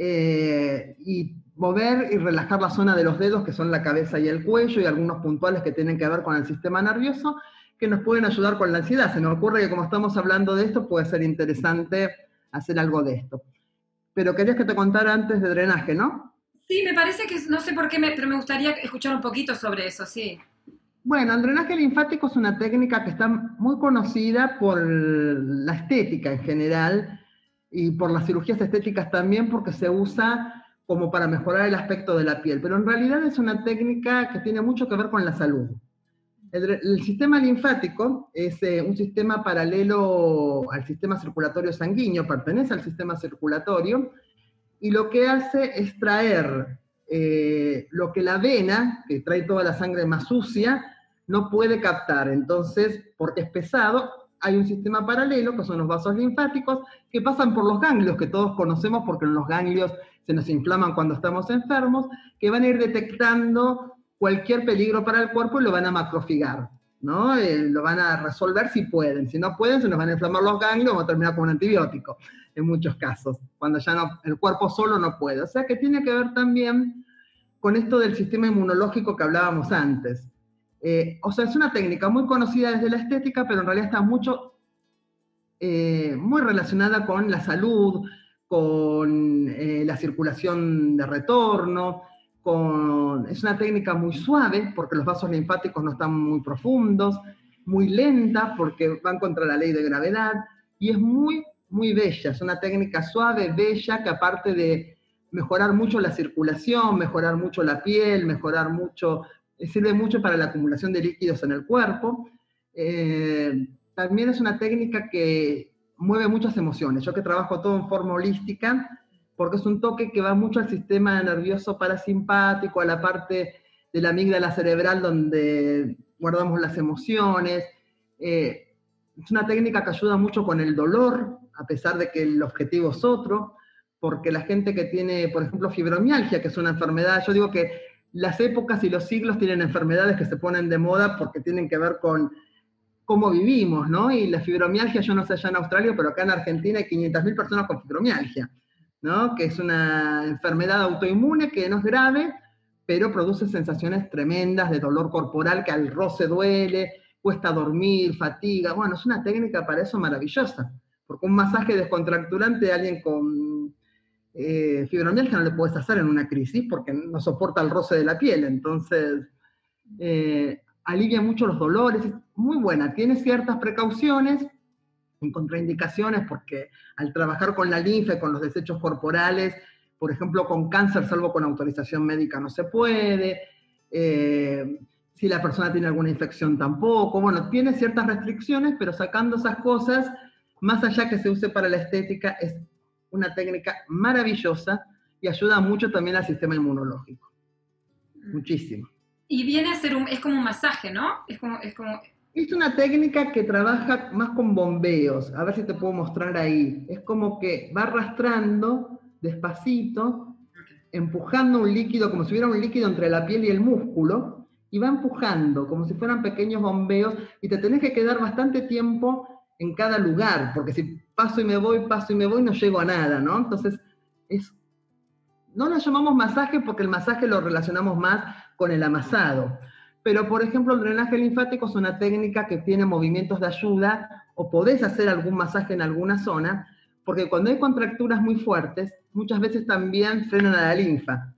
eh, y mover y relajar la zona de los dedos, que son la cabeza y el cuello, y algunos puntuales que tienen que ver con el sistema nervioso, que nos pueden ayudar con la ansiedad. Se me ocurre que como estamos hablando de esto, puede ser interesante hacer algo de esto. Pero querías que te contara antes de drenaje, ¿no? Sí, me parece que, no sé por qué, pero me gustaría escuchar un poquito sobre eso, sí. Bueno, el drenaje linfático es una técnica que está muy conocida por la estética en general y por las cirugías estéticas también porque se usa como para mejorar el aspecto de la piel, pero en realidad es una técnica que tiene mucho que ver con la salud. El, sistema linfático es eh, un sistema paralelo al sistema circulatorio sanguíneo, pertenece al sistema circulatorio, y lo que hace es traer eh, lo que la vena, que trae toda la sangre más sucia, no puede captar. Entonces, porque es pesado, hay un sistema paralelo, que son los vasos linfáticos, que pasan por los ganglios, que todos conocemos porque los ganglios se nos inflaman cuando estamos enfermos, que van a ir detectando cualquier peligro para el cuerpo y lo van a macrofigar. ¿No? Eh, lo van a resolver si pueden. Si no pueden, se nos van a inflamar los ganglios, vamos a terminar con un antibiótico, en muchos casos, cuando ya no, el cuerpo solo no puede. O sea que tiene que ver también con esto del sistema inmunológico que hablábamos antes. Eh, o sea, es una técnica muy conocida desde la estética, pero en realidad está mucho, eh, muy relacionada con la salud, con la circulación de retorno, es una técnica muy suave, porque los vasos linfáticos no están muy profundos, muy lenta, porque van contra la ley de gravedad, y es muy, muy bella, es una técnica suave, bella, que aparte de mejorar mucho la circulación, mejorar mucho la piel, mejorar mucho, sirve mucho para la acumulación de líquidos en el cuerpo. Eh, también es una técnica que mueve muchas emociones. Yo que trabajo todo en forma holística, porque es un toque que va mucho al sistema nervioso parasimpático, a la parte de la amígdala cerebral donde guardamos las emociones. Eh, es una técnica que ayuda mucho con el dolor, a pesar de que el objetivo es otro, porque la gente que tiene, por ejemplo, fibromialgia, que es una enfermedad, yo digo que las épocas y los siglos tienen enfermedades que se ponen de moda porque tienen que ver con cómo vivimos, ¿no? Y la fibromialgia, yo no sé allá en Australia, pero acá en Argentina hay 500.000 personas con fibromialgia que es una enfermedad autoinmune que no es grave, pero produce sensaciones tremendas de dolor corporal que al roce duele, cuesta dormir, fatiga. Bueno, es una técnica para eso maravillosa, porque un masaje descontracturante a alguien con eh, fibromialgia no le puedes hacer en una crisis porque no soporta el roce de la piel, entonces eh, alivia mucho los dolores, es muy buena, tiene ciertas precauciones, en contraindicaciones porque al trabajar con la linfa y con los desechos corporales, por ejemplo, con cáncer, salvo con autorización médica, no se puede. Eh, si la persona tiene alguna infección tampoco. Bueno, tiene ciertas restricciones, pero sacando esas cosas, más allá que se use para la estética, es una técnica maravillosa y ayuda mucho también al sistema inmunológico. Mm. Muchísimo. Y viene a ser un, es como un masaje, ¿no? Es como, es como es una técnica que trabaja más con bombeos. A ver si te puedo mostrar ahí. Es como que va arrastrando despacito, empujando un líquido, como si hubiera un líquido entre la piel y el músculo, y va empujando, como si fueran pequeños bombeos, y te tenés que quedar bastante tiempo en cada lugar, porque si paso y me voy, paso y me voy, no llego a nada, ¿no? Entonces, es, no lo llamamos masaje porque el masaje lo relacionamos más con el amasado pero por ejemplo el drenaje linfático es una técnica que tiene movimientos de ayuda o podés hacer algún masaje en alguna zona, porque cuando hay contracturas muy fuertes, muchas veces también frenan a la linfa.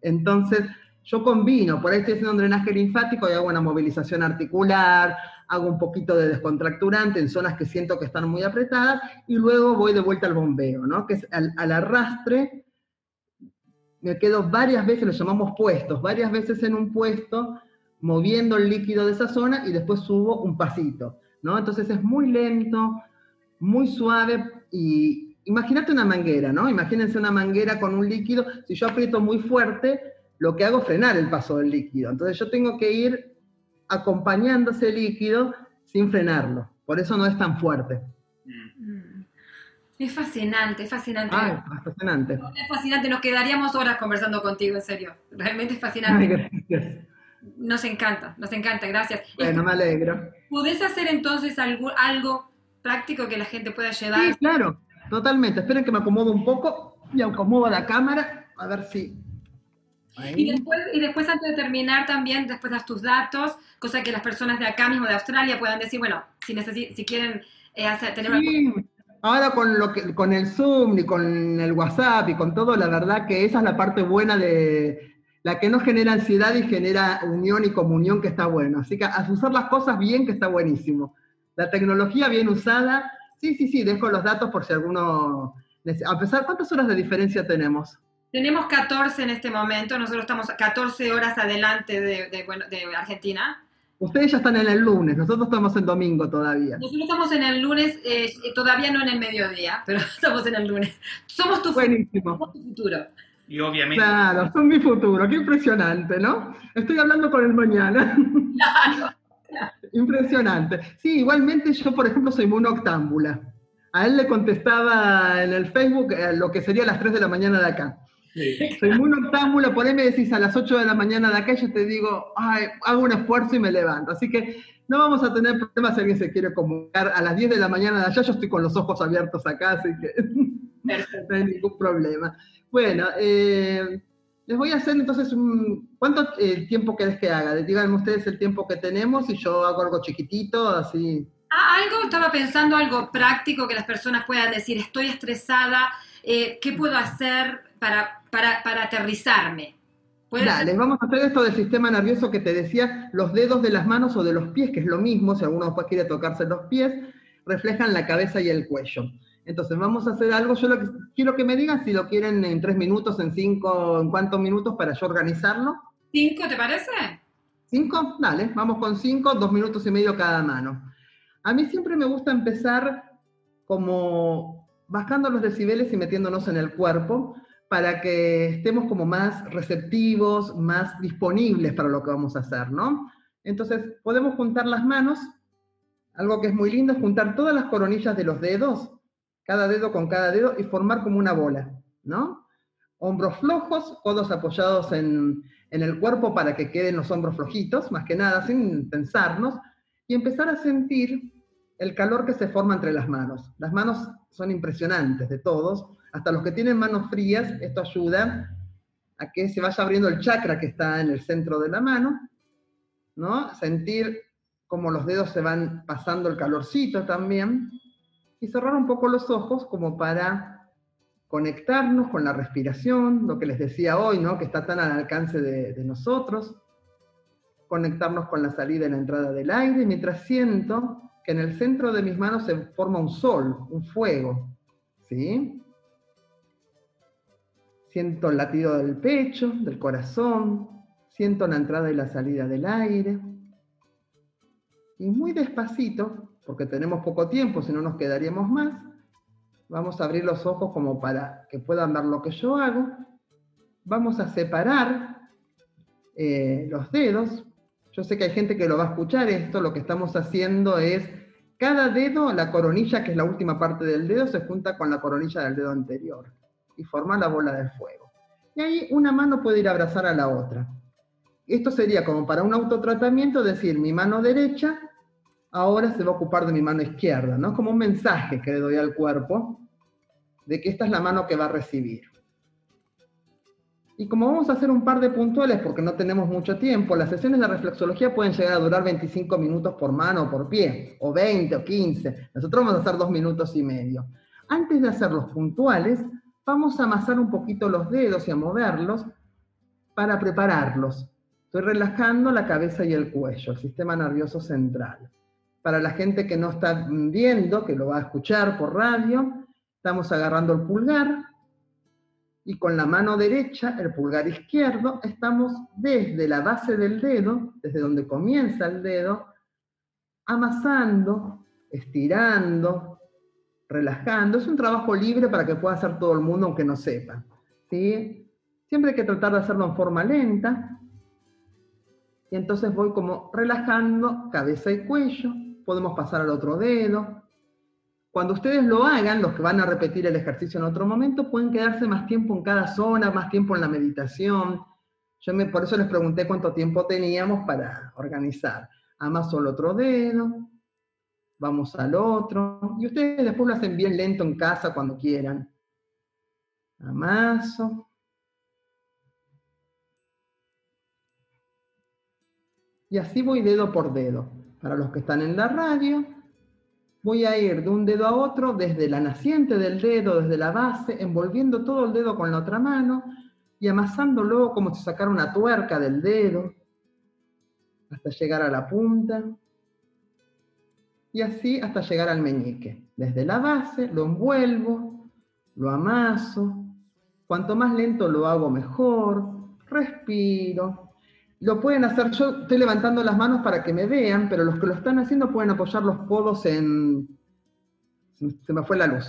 Entonces, yo combino, por ahí estoy haciendo un drenaje linfático y hago una movilización articular, hago un poquito de descontracturante en zonas que siento que están muy apretadas y luego voy de vuelta al bombeo, ¿no? que es al, al arrastre. Me quedo varias veces, lo llamamos puestos, varias veces en un puesto moviendo el líquido de esa zona y después subo un pasito, ¿no? Entonces es muy lento, muy suave y imagínate una manguera, ¿no? Imagínense una manguera con un líquido, si yo aprieto muy fuerte, lo que hago es frenar el paso del líquido. Entonces yo tengo que ir acompañando ese líquido sin frenarlo. Por eso no es tan fuerte. Mm. Es fascinante, es fascinante. Ah, es fascinante. Es fascinante, nos quedaríamos horas conversando contigo, en serio. Realmente es fascinante. gracias. Nos encanta, nos encanta, gracias. Bueno, me alegro. ¿Podés hacer entonces algo, algo práctico que la gente pueda llevar? Sí, claro, totalmente. Esperen que me acomodo un poco. Y acomodo la cámara, a ver si... Y después, y después, antes de terminar, también después das tus datos, cosa que las personas de acá mismo, de Australia, puedan decir, bueno, si, si quieren eh, hacer, tener sí. Ahora con, lo que, con el Zoom y con el WhatsApp y con todo, la verdad que esa es la parte buena de la que no genera ansiedad y genera unión y comunión, que está bueno. Así que a usar las cosas bien, que está buenísimo. La tecnología bien usada, sí, sí, sí, dejo los datos por si alguno... A pesar, ¿cuántas horas de diferencia tenemos? Tenemos 14 en este momento, nosotros estamos 14 horas adelante de, de Argentina. Ustedes ya están en el lunes, nosotros estamos en domingo todavía. Nosotros estamos en el lunes, eh, todavía no en el mediodía, pero estamos en el lunes. Somos tu, Buenísimo. Somos tu futuro. Y obviamente. Claro, son mi futuro, qué impresionante, ¿no? Estoy hablando con el mañana. Claro. impresionante. Sí, igualmente yo, por ejemplo, soy muy octámbula. A él le contestaba en el Facebook eh, lo que sería las 3 de la mañana de acá. Soy muy noctámbulo, por ahí me decís a las 8 de la mañana de acá, yo te digo, hago un esfuerzo y me levanto. Así que no vamos a tener problemas si alguien se quiere comunicar a las 10 de la mañana de allá, yo estoy con los ojos abiertos acá, así que no hay ningún problema. Bueno, eh, les voy a hacer entonces un... ¿Cuánto eh, tiempo querés que haga? Díganme ustedes el tiempo que tenemos y yo hago algo chiquitito, así... Ah, algo, estaba pensando algo práctico que las personas puedan decir, estoy estresada, eh, ¿qué puedo hacer para, para, para aterrizarme? Dale, vamos a hacer esto del sistema nervioso que te decía, los dedos de las manos o de los pies, que es lo mismo, si alguno después quiere tocarse los pies, reflejan la cabeza y el cuello. Entonces vamos a hacer algo, yo lo que, quiero que me digan si lo quieren en tres minutos, en cinco, en cuántos minutos para yo organizarlo. ¿Cinco te parece? ¿Cinco? Dale, vamos con cinco, dos minutos y medio cada mano. A mí siempre me gusta empezar como bajando los decibeles y metiéndonos en el cuerpo, para que estemos como más receptivos, más disponibles para lo que vamos a hacer, ¿no? Entonces, podemos juntar las manos, algo que es muy lindo es juntar todas las coronillas de los dedos, cada dedo con cada dedo, y formar como una bola, ¿no? Hombros flojos, codos apoyados en, en el cuerpo para que queden los hombros flojitos, más que nada, sin pensarnos, y empezar a sentir el calor que se forma entre las manos. Las manos son impresionantes de todos, hasta los que tienen manos frías, esto ayuda a que se vaya abriendo el chakra que está en el centro de la mano, ¿no? Sentir como los dedos se van pasando el calorcito también, y cerrar un poco los ojos como para conectarnos con la respiración, lo que les decía hoy, ¿no? Que está tan al alcance de, nosotros, conectarnos con la salida y la entrada del aire, mientras siento que en el centro de mis manos se forma un sol, un fuego, ¿sí? Siento el latido del pecho, del corazón, siento la entrada y la salida del aire. Y muy despacito, porque tenemos poco tiempo, si no nos quedaríamos más, vamos a abrir los ojos como para que puedan ver lo que yo hago. Vamos a separar eh, los dedos. Yo sé que hay gente que lo va a escuchar esto, lo que estamos haciendo es, cada dedo, la coronilla, que es la última parte del dedo, se junta con la coronilla del dedo anterior y formar la bola del fuego. Y ahí una mano puede ir a abrazar a la otra. Esto sería como para un autotratamiento, decir, mi mano derecha ahora se va a ocupar de mi mano izquierda, ¿no? Como un mensaje que le doy al cuerpo de que esta es la mano que va a recibir. Y como vamos a hacer un par de puntuales porque no tenemos mucho tiempo, las sesiones de reflexología pueden llegar a durar 25 minutos por mano o por pie, o 20 o 15. Nosotros vamos a hacer dos minutos y medio. Antes de hacer los puntuales, vamos a amasar un poquito los dedos y a moverlos para prepararlos. Estoy relajando la cabeza y el cuello, el sistema nervioso central. Para la gente que no está viendo, que lo va a escuchar por radio, estamos agarrando el pulgar y con la mano derecha, el pulgar izquierdo, estamos desde la base del dedo, desde donde comienza el dedo, amasando, estirando, relajando. Es un trabajo libre para que pueda hacer todo el mundo aunque no sepa. ¿sí? Siempre hay que tratar de hacerlo en forma lenta. Y entonces voy como relajando cabeza y cuello. Podemos pasar al otro dedo. Cuando ustedes lo hagan, los que van a repetir el ejercicio en otro momento, pueden quedarse más tiempo en cada zona, más tiempo en la meditación. Yo me, por eso les pregunté cuánto tiempo teníamos para organizar. Amaso el otro dedo, vamos al otro, y ustedes después lo hacen bien lento en casa cuando quieran. Amaso. Y así voy dedo por dedo. Para los que están en la radio, voy a ir de un dedo a otro, desde la naciente del dedo, desde la base, envolviendo todo el dedo con la otra mano y amasando luego como si sacara una tuerca del dedo, hasta llegar a la punta, y así hasta llegar al meñique. Desde la base lo envuelvo, lo amaso, cuanto más lento lo hago mejor, respiro, lo pueden hacer, yo estoy levantando las manos para que me vean, pero los que lo están haciendo pueden apoyar los codos en... Se me fue la luz.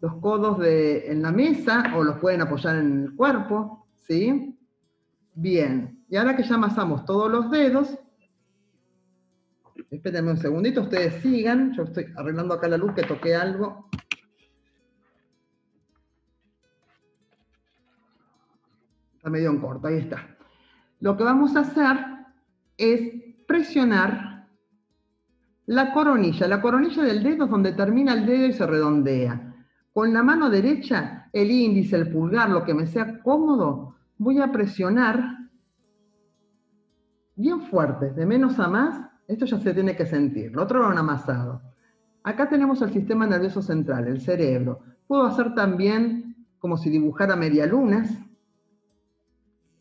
Los codos de, en la mesa o los pueden apoyar en el cuerpo, ¿sí? Bien, y ahora que ya amasamos todos los dedos, espérenme un segundito, ustedes sigan, yo estoy arreglando acá la luz que toqué algo. Está medio en corto, ahí está lo que vamos a hacer es presionar la coronilla. La coronilla del dedo es donde termina el dedo y se redondea. Con la mano derecha, el índice, el pulgar, lo que me sea cómodo, voy a presionar bien fuerte, de menos a más. Esto ya se tiene que sentir. Lo otro lo han amasado. Acá tenemos el sistema nervioso central, el cerebro. Puedo hacer también como si dibujara medialunas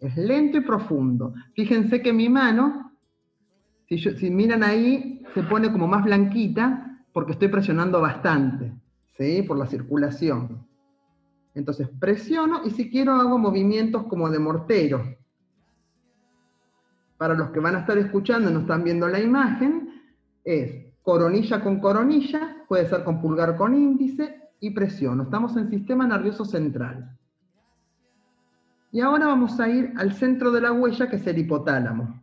es lento y profundo. Fíjense que mi mano, si, miran ahí, se pone como más blanquita porque estoy presionando bastante, ¿sí? Por la circulación. Entonces presiono y si quiero hago movimientos como de mortero. Para los que van a estar escuchando y no están viendo la imagen, es coronilla con coronilla, puede ser con pulgar con índice y presiono. Estamos en sistema nervioso central. Y ahora vamos a ir al centro de la huella, que es el hipotálamo.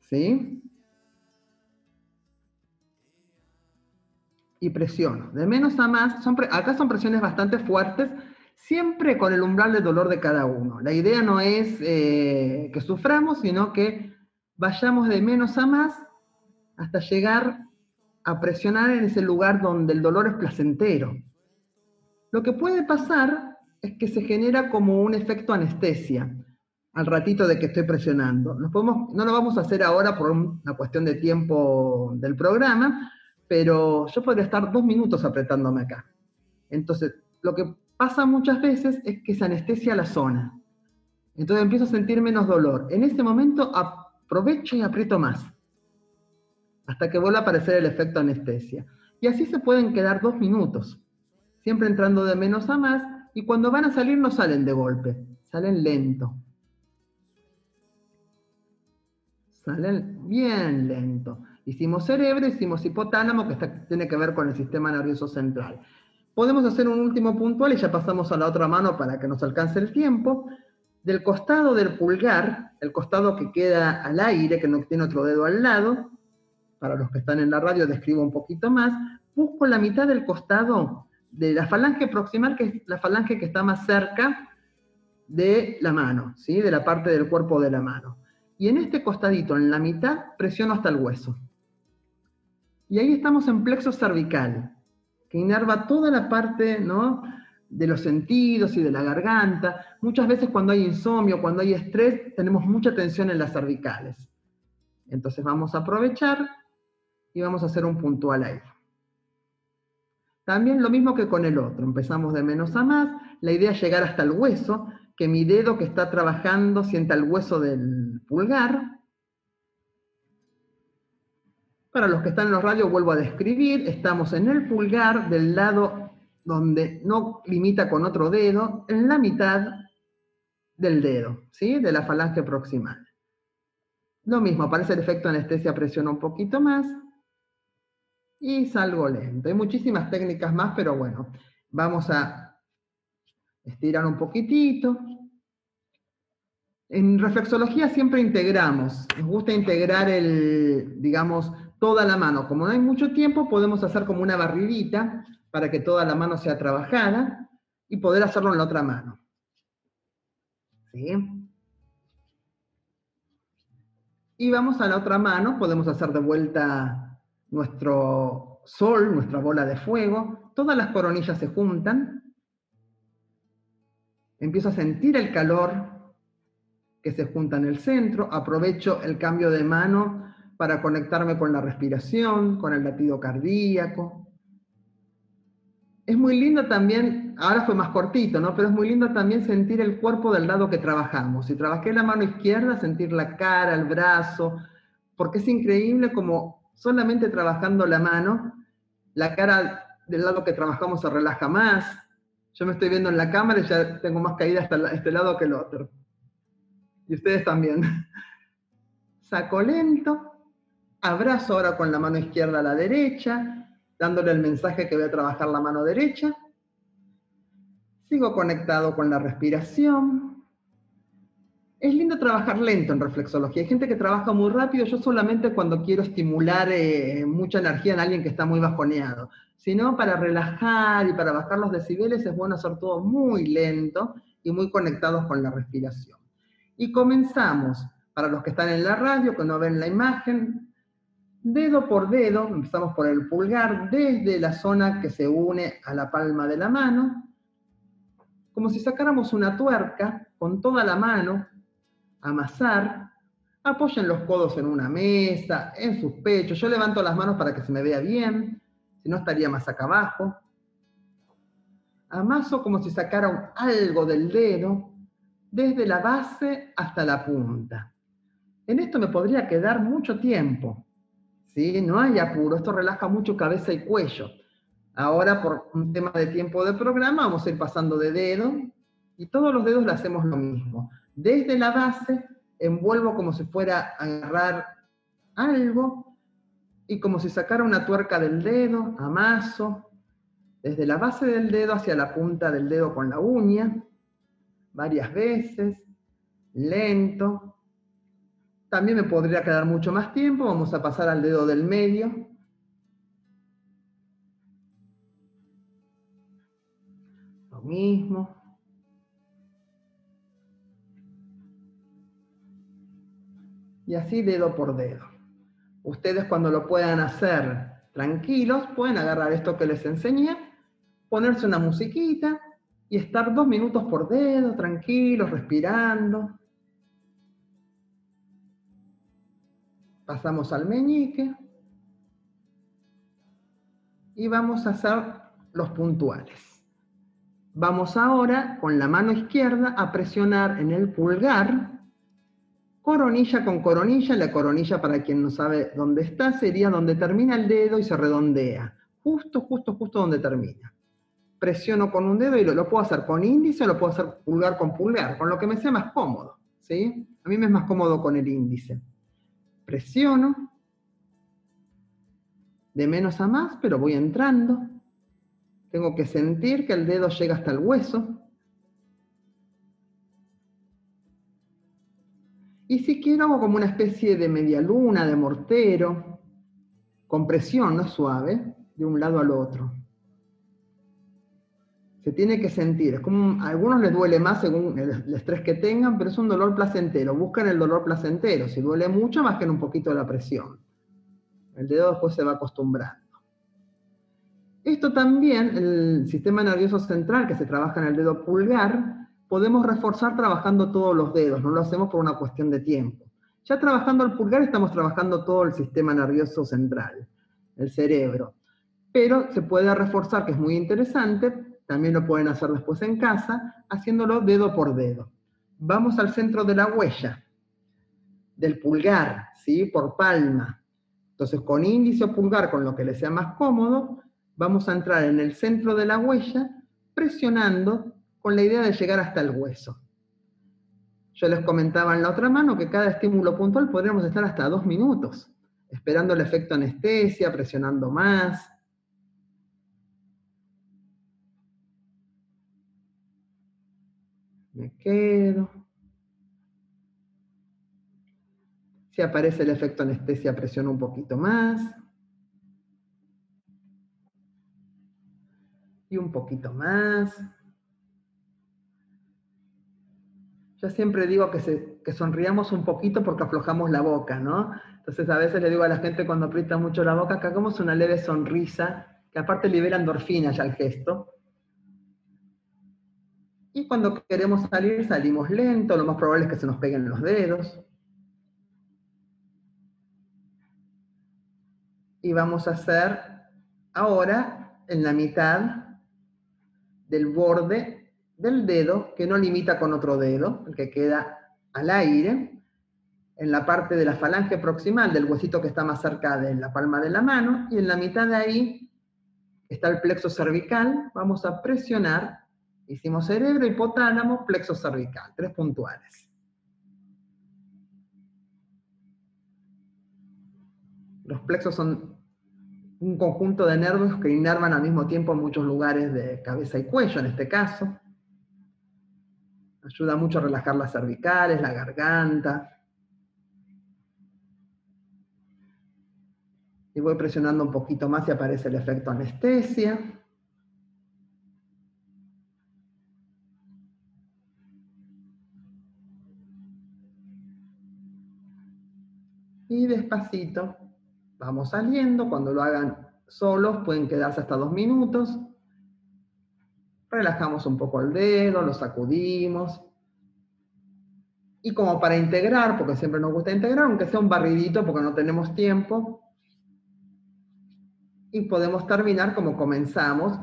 ¿Sí? Y presiono. De menos a más, acá son presiones bastante fuertes, siempre con el umbral de dolor de cada uno. La idea no es eh, que suframos, sino que vayamos de menos a más hasta llegar a presionar en ese lugar donde el dolor es placentero. Lo que puede pasar es que se genera como un efecto anestesia al ratito de que estoy presionando. podemos, no lo vamos a hacer ahora por una cuestión de tiempo del programa, pero yo podría estar dos minutos apretándome acá. Entonces, lo que pasa muchas veces es que se anestesia la zona. Entonces empiezo a sentir menos dolor. En ese momento aprovecho y aprieto más, hasta que vuelva a aparecer el efecto anestesia. Y así se pueden quedar dos minutos, siempre entrando de menos a más y cuando van a salir no salen de golpe, salen lento. Salen bien lento. Hicimos cerebro, hicimos hipotálamo, que tiene que ver con el sistema nervioso central. Podemos hacer un último puntual y ya pasamos a la otra mano para que nos alcance el tiempo. Del costado del pulgar, el costado que queda al aire, que no tiene otro dedo al lado, para los que están en la radio describo un poquito más, busco la mitad del costado de la falange proximal, que es la falange que está más cerca de la mano, ¿sí? de la parte del cuerpo de la mano. Y en este costadito, en la mitad, presiono hasta el hueso. Y ahí estamos en plexo cervical, que inerva toda la parte ¿no? de los sentidos y de la garganta. Muchas veces cuando hay insomnio, cuando hay estrés, tenemos mucha tensión en las cervicales. Entonces vamos a aprovechar y vamos a hacer un puntual ahí. También lo mismo que con el otro, empezamos de menos a más, la idea es llegar hasta el hueso, que mi dedo que está trabajando sienta el hueso del pulgar. Para los que están en los radios vuelvo a describir, estamos en el pulgar del lado donde no limita con otro dedo, en la mitad del dedo, ¿sí? de la falange proximal. Lo mismo, aparece el efecto anestesia, presiona un poquito más, y salgo lento. Hay muchísimas técnicas más, pero bueno, vamos a estirar un poquitito. En reflexología siempre integramos, nos gusta integrar el, digamos, toda la mano. Como no hay mucho tiempo, podemos hacer como una barridita para que toda la mano sea trabajada y poder hacerlo en la otra mano. ¿Sí? Y vamos a la otra mano, podemos hacer de vuelta nuestro sol, nuestra bola de fuego, todas las coronillas se juntan. Empiezo a sentir el calor que se junta en el centro, aprovecho el cambio de mano para conectarme con la respiración, con el latido cardíaco. Es muy lindo también, ahora fue más cortito, ¿no? Pero es muy lindo también sentir el cuerpo del lado que trabajamos. Si trabajé la mano izquierda, sentir la cara, el brazo, porque es increíble como solamente trabajando la mano, la cara del lado que trabajamos se relaja más. Yo me estoy viendo en la cámara y ya tengo más caída hasta este lado que el otro y ustedes también. Saco lento, abrazo ahora con la mano izquierda a la derecha, dándole el mensaje que voy a trabajar la mano derecha. Sigo conectado con la respiración. Es lindo trabajar lento en reflexología. Hay gente que trabaja muy rápido. Yo solamente cuando quiero estimular eh, mucha energía en alguien que está muy bajoneado. Si no, para relajar y para bajar los decibeles es bueno hacer todo muy lento y muy conectados con la respiración. Y comenzamos, para los que están en la radio, que no ven la imagen, dedo por dedo, empezamos por el pulgar, desde la zona que se une a la palma de la mano, como si sacáramos una tuerca con toda la mano, amasar, apoyen los codos en una mesa, en sus pechos, yo levanto las manos para que se me vea bien, si no estaría más acá abajo, amaso como si sacara algo del dedo, desde la base hasta la punta. En esto me podría quedar mucho tiempo. ¿sí? No hay apuro, esto relaja mucho cabeza y cuello. Ahora, por un tema de tiempo de programa, vamos a ir pasando de dedo y todos los dedos le hacemos lo mismo. Desde la base, envuelvo como si fuera a agarrar algo y como si sacara una tuerca del dedo, amaso, desde la base del dedo hacia la punta del dedo con la uña, varias veces, lento. También me podría quedar mucho más tiempo, vamos a pasar al dedo del medio. Lo mismo. Y así dedo por dedo. Ustedes cuando lo puedan hacer tranquilos, pueden agarrar esto que les enseñé, ponerse una musiquita y estar dos minutos por dedo, tranquilos, respirando. Pasamos al meñique y vamos a hacer los puntuales. Vamos ahora con la mano izquierda a presionar en el pulgar, coronilla con coronilla, la coronilla para quien no sabe dónde está sería donde termina el dedo y se redondea, justo, justo, justo donde termina presiono con un dedo y lo, puedo hacer con índice o lo puedo hacer pulgar con pulgar, con lo que me sea más cómodo. ¿sí? A mí me es más cómodo con el índice. Presiono de menos a más, pero voy entrando. Tengo que sentir que el dedo llega hasta el hueso. Y si quiero hago como una especie de media luna, de mortero, con presión, no suave, de un lado al otro se tiene que sentir. Es como, a algunos les duele más según el, estrés que tengan, pero es un dolor placentero. Buscan el dolor placentero. Si duele mucho, bajen un poquito la presión. El dedo después se va acostumbrando. Esto también, el sistema nervioso central que se trabaja en el dedo pulgar, podemos reforzar trabajando todos los dedos, no lo hacemos por una cuestión de tiempo. Ya trabajando el pulgar estamos trabajando todo el sistema nervioso central, el cerebro. Pero se puede reforzar, que es muy interesante, también lo pueden hacer después en casa, haciéndolo dedo por dedo. Vamos al centro de la huella, del pulgar, ¿sí? Por palma. Entonces, con índice o pulgar, con lo que les sea más cómodo, vamos a entrar en el centro de la huella, presionando con la idea de llegar hasta el hueso. Yo les comentaba en la otra mano que cada estímulo puntual podríamos estar hasta dos minutos, esperando el efecto anestesia, presionando más, Me quedo. Si aparece el efecto anestesia, presiono un poquito más. Y un poquito más. Yo siempre digo que, sonriamos un poquito porque aflojamos la boca, ¿no? Entonces a veces le digo a la gente cuando aprieta mucho la boca que hagamos una leve sonrisa, que aparte libera endorfina ya el gesto Y cuando queremos salir, salimos lento, lo más probable es que se nos peguen los dedos. Y vamos a hacer ahora en la mitad del borde del dedo que no limita con otro dedo, el que queda al aire, en la parte de la falange proximal del huesito que está más cerca de la palma de la mano, y en la mitad de ahí está el plexo cervical, vamos a presionar Hicimos cerebro, hipotálamo, plexo cervical, tres puntuales. Los plexos son un conjunto de nervios que inervan al mismo tiempo en muchos lugares de cabeza y cuello, en este caso. Ayuda mucho a relajar las cervicales, la garganta. Y voy presionando un poquito más y aparece el efecto anestesia. y despacito vamos saliendo. Cuando lo hagan solos pueden quedarse hasta dos minutos. Relajamos un poco el dedo, lo sacudimos. Y como para integrar, porque siempre nos gusta integrar, aunque sea un barridito porque no tenemos tiempo. Y podemos terminar como comenzamos,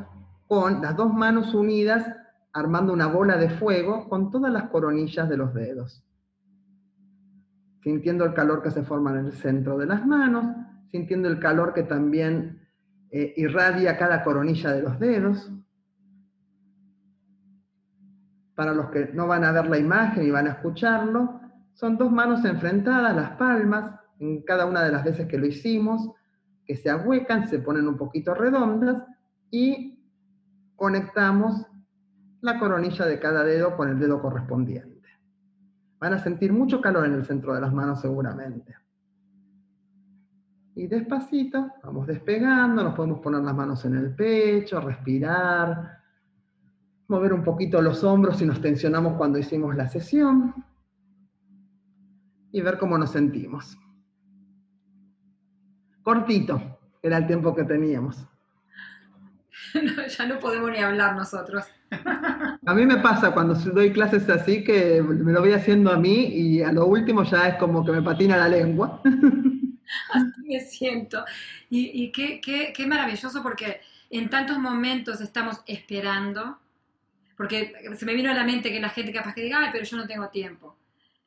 con las dos manos unidas, armando una bola de fuego con todas las coronillas de los dedos sintiendo el calor que se forma en el centro de las manos, sintiendo el calor que también eh, irradia cada coronilla de los dedos. Para los que no van a ver la imagen y van a escucharlo, son dos manos enfrentadas, las palmas, en cada una de las veces que lo hicimos, que se ahuecan, se ponen un poquito redondas y conectamos la coronilla de cada dedo con el dedo correspondiente. Van a sentir mucho calor en el centro de las manos seguramente. Y despacito, vamos despegando, nos podemos poner las manos en el pecho, respirar, mover un poquito los hombros si nos tensionamos cuando hicimos la sesión y ver cómo nos sentimos. Cortito, era el tiempo que teníamos. ya no podemos ni hablar nosotros. A mí me pasa cuando doy clases así que me lo voy haciendo a mí y a lo último ya es como que me patina la lengua. Así me siento. Y, qué, qué, maravilloso porque en tantos momentos estamos esperando, porque se me vino a la mente que la gente capaz que diga, ay, pero yo no tengo tiempo.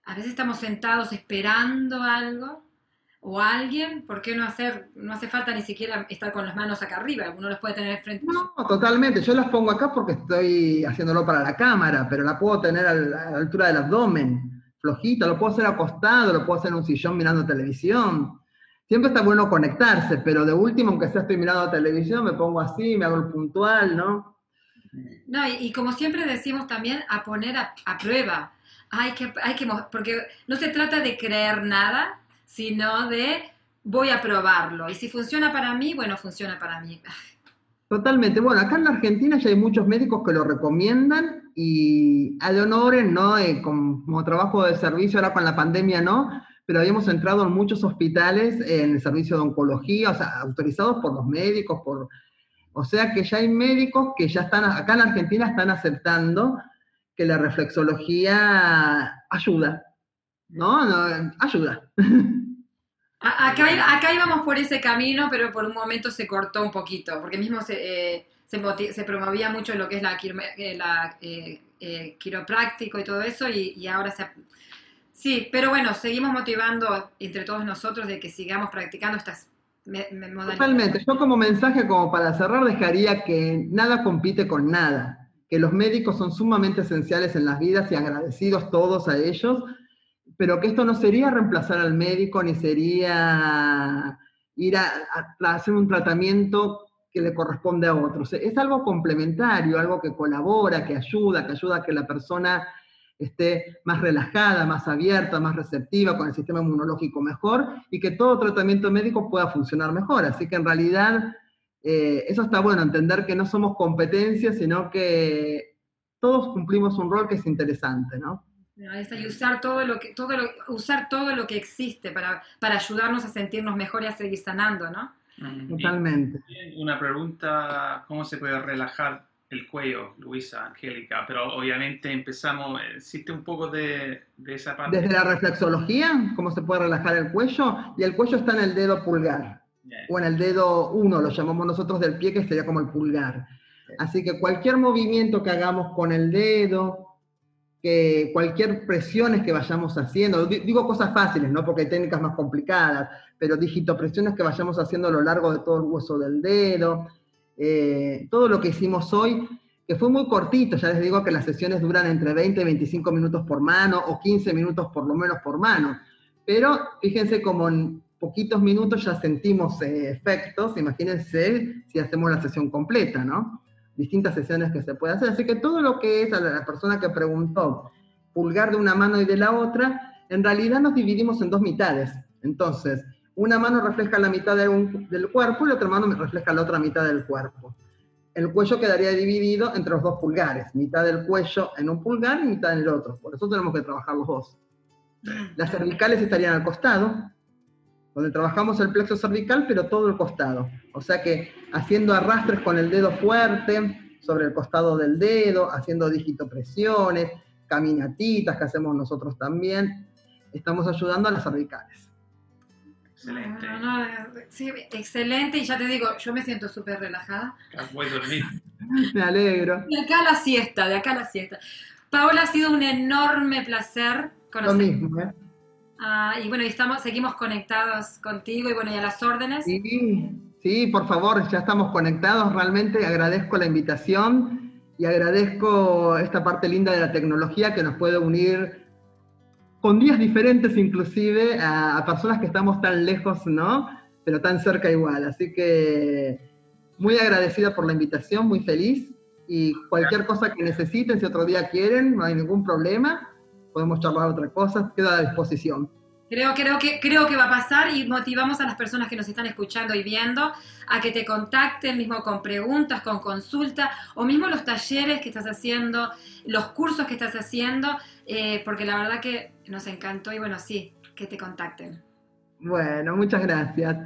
A veces estamos sentados esperando algo o alguien, ¿por qué no hacer, no hace falta ni siquiera estar con las manos acá arriba, uno los puede tener frente No, totalmente, yo las pongo acá porque estoy haciéndolo para la cámara, pero la puedo tener a la, altura del abdomen, flojito, lo puedo hacer acostado, lo puedo hacer en un sillón mirando televisión. Siempre está bueno conectarse, pero de último, aunque sea estoy mirando televisión, me pongo así, me hago el puntual, ¿no? No, y, como siempre decimos también, a poner a, prueba. Hay que, hay que, porque no se trata de creer nada, sino de voy a probarlo. Y si funciona para mí, bueno, funciona para mí. Totalmente. Bueno, acá en la Argentina ya hay muchos médicos que lo recomiendan y a de honores, ¿no? Eh, como trabajo de servicio, ahora con la pandemia no, pero habíamos entrado en muchos hospitales en el servicio de oncología, o sea, autorizados por los médicos, por... O sea que ya hay médicos que ya están, acá en Argentina están aceptando que la reflexología ayuda, ¿no? ayuda. Acá, íbamos por ese camino, pero por un momento se cortó un poquito, porque mismo se, eh, promovía mucho lo que es la, eh, la eh, quiropráctico y todo eso, y, ahora se... Sí, pero bueno, seguimos motivando entre todos nosotros de que sigamos practicando estas Totalmente. Yo como mensaje, como para cerrar, dejaría que nada compite con nada, que los médicos son sumamente esenciales en las vidas y agradecidos todos a ellos, pero que esto no sería reemplazar al médico ni sería ir a, hacer un tratamiento que le corresponde a otros. Es algo complementario, algo que colabora, que ayuda, que ayuda a que la persona esté más relajada, más abierta, más receptiva, con el sistema inmunológico mejor y que todo tratamiento médico pueda funcionar mejor. Así que en realidad eh, eso está bueno, entender que no somos competencias, sino que todos cumplimos un rol que es interesante, ¿no? y usar todo lo que, todo lo, usar todo lo que existe para, para ayudarnos a sentirnos mejor y a seguir sanando, ¿no? Totalmente. Una pregunta, ¿cómo se puede relajar el cuello, Luisa, Angélica, pero obviamente empezamos, existe un poco de, de, esa parte. Desde la reflexología, cómo se puede relajar el cuello, y el cuello está en el dedo pulgar, o en el dedo 1, lo llamamos nosotros del pie, que sería como el pulgar. Así que cualquier movimiento que hagamos con el dedo, que cualquier presiones que vayamos haciendo, digo cosas fáciles, ¿no? Porque hay técnicas más complicadas, pero digitopresiones que vayamos haciendo a lo largo de todo el hueso del dedo, eh, todo lo que hicimos hoy, que fue muy cortito, ya les digo que las sesiones duran entre 20 y 25 minutos por mano o 15 minutos por lo menos por mano, pero fíjense como en poquitos minutos ya sentimos eh, efectos, imagínense si hacemos la sesión completa, ¿no? Distintas sesiones que se puede hacer, así que todo lo que es a la persona que preguntó, pulgar de una mano y de la otra, en realidad nos dividimos en dos mitades, entonces, una mano refleja la mitad del cuerpo y la otra mano refleja la otra mitad del cuerpo. El cuello quedaría dividido entre los dos pulgares, mitad del cuello en un pulgar y mitad en el otro. Por eso tenemos que trabajar los dos. Las cervicales estarían al costado, donde trabajamos el plexo cervical, pero todo el costado. O sea que haciendo arrastres con el dedo fuerte sobre el costado del dedo, haciendo digitopresiones, caminatitas que hacemos nosotros también, estamos ayudando a las cervicales. Excelente. sí, excelente, y ya te digo, yo me siento súper relajada. A dormir. me alegro. De acá a la siesta, de acá a la siesta. Paola, ha sido un enorme placer conocerte. Lo mismo, ¿eh? Ah, y bueno, estamos, seguimos conectados contigo y bueno, y a las órdenes. Sí, sí, por favor, ya estamos conectados. Realmente agradezco la invitación y agradezco esta parte linda de la tecnología que nos puede unir con días diferentes inclusive a, personas que estamos tan lejos, ¿no? Pero tan cerca igual. Así que muy agradecida por la invitación, muy feliz. Y cualquier cosa que necesiten, si otro día quieren, no hay ningún problema. Podemos charlar otra cosa, queda a disposición. Creo, creo, que, creo que va a pasar y motivamos a las personas que nos están escuchando y viendo a que te contacten, mismo con preguntas, con consulta, o mismo los talleres que estás haciendo, los cursos que estás haciendo, eh, porque la verdad que nos encantó y bueno, sí, que te contacten. Bueno, muchas gracias.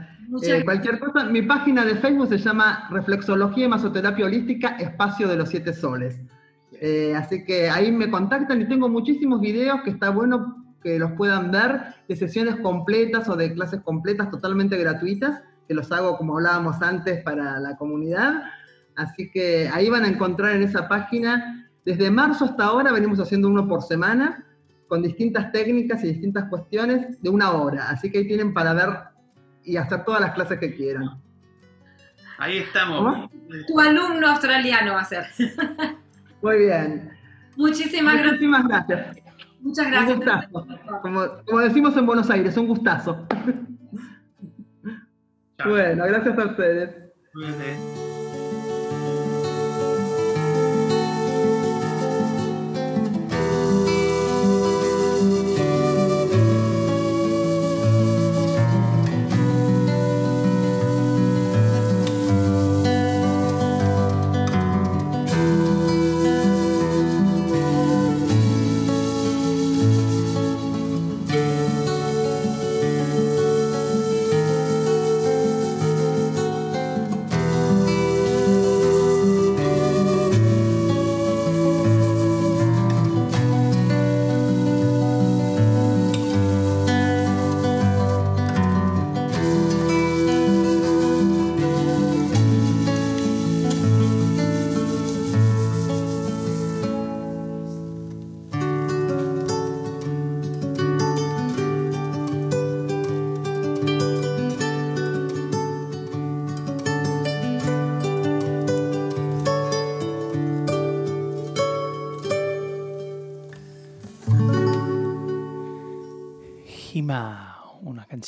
Eh, cualquier cosa, mi página de Facebook se llama Reflexología y Masoterapia Holística Espacio de los Siete Soles. Eh, así que ahí me contactan y tengo muchísimos videos que está bueno que los puedan ver de sesiones completas o de clases completas totalmente gratuitas, que los hago como hablábamos antes para la comunidad. Así que ahí van a encontrar en esa página, desde marzo hasta ahora venimos haciendo uno por semana, con distintas técnicas y distintas cuestiones de una hora. Así que ahí tienen para ver y hacer todas las clases que quieran. Ahí estamos. Tu alumno australiano va a ser. Muy bien. Muchísimas, Muchísimas gracias. Muchas gracias. Un gustazo. Como, decimos en Buenos Aires, un gustazo. Bueno, gracias a ustedes.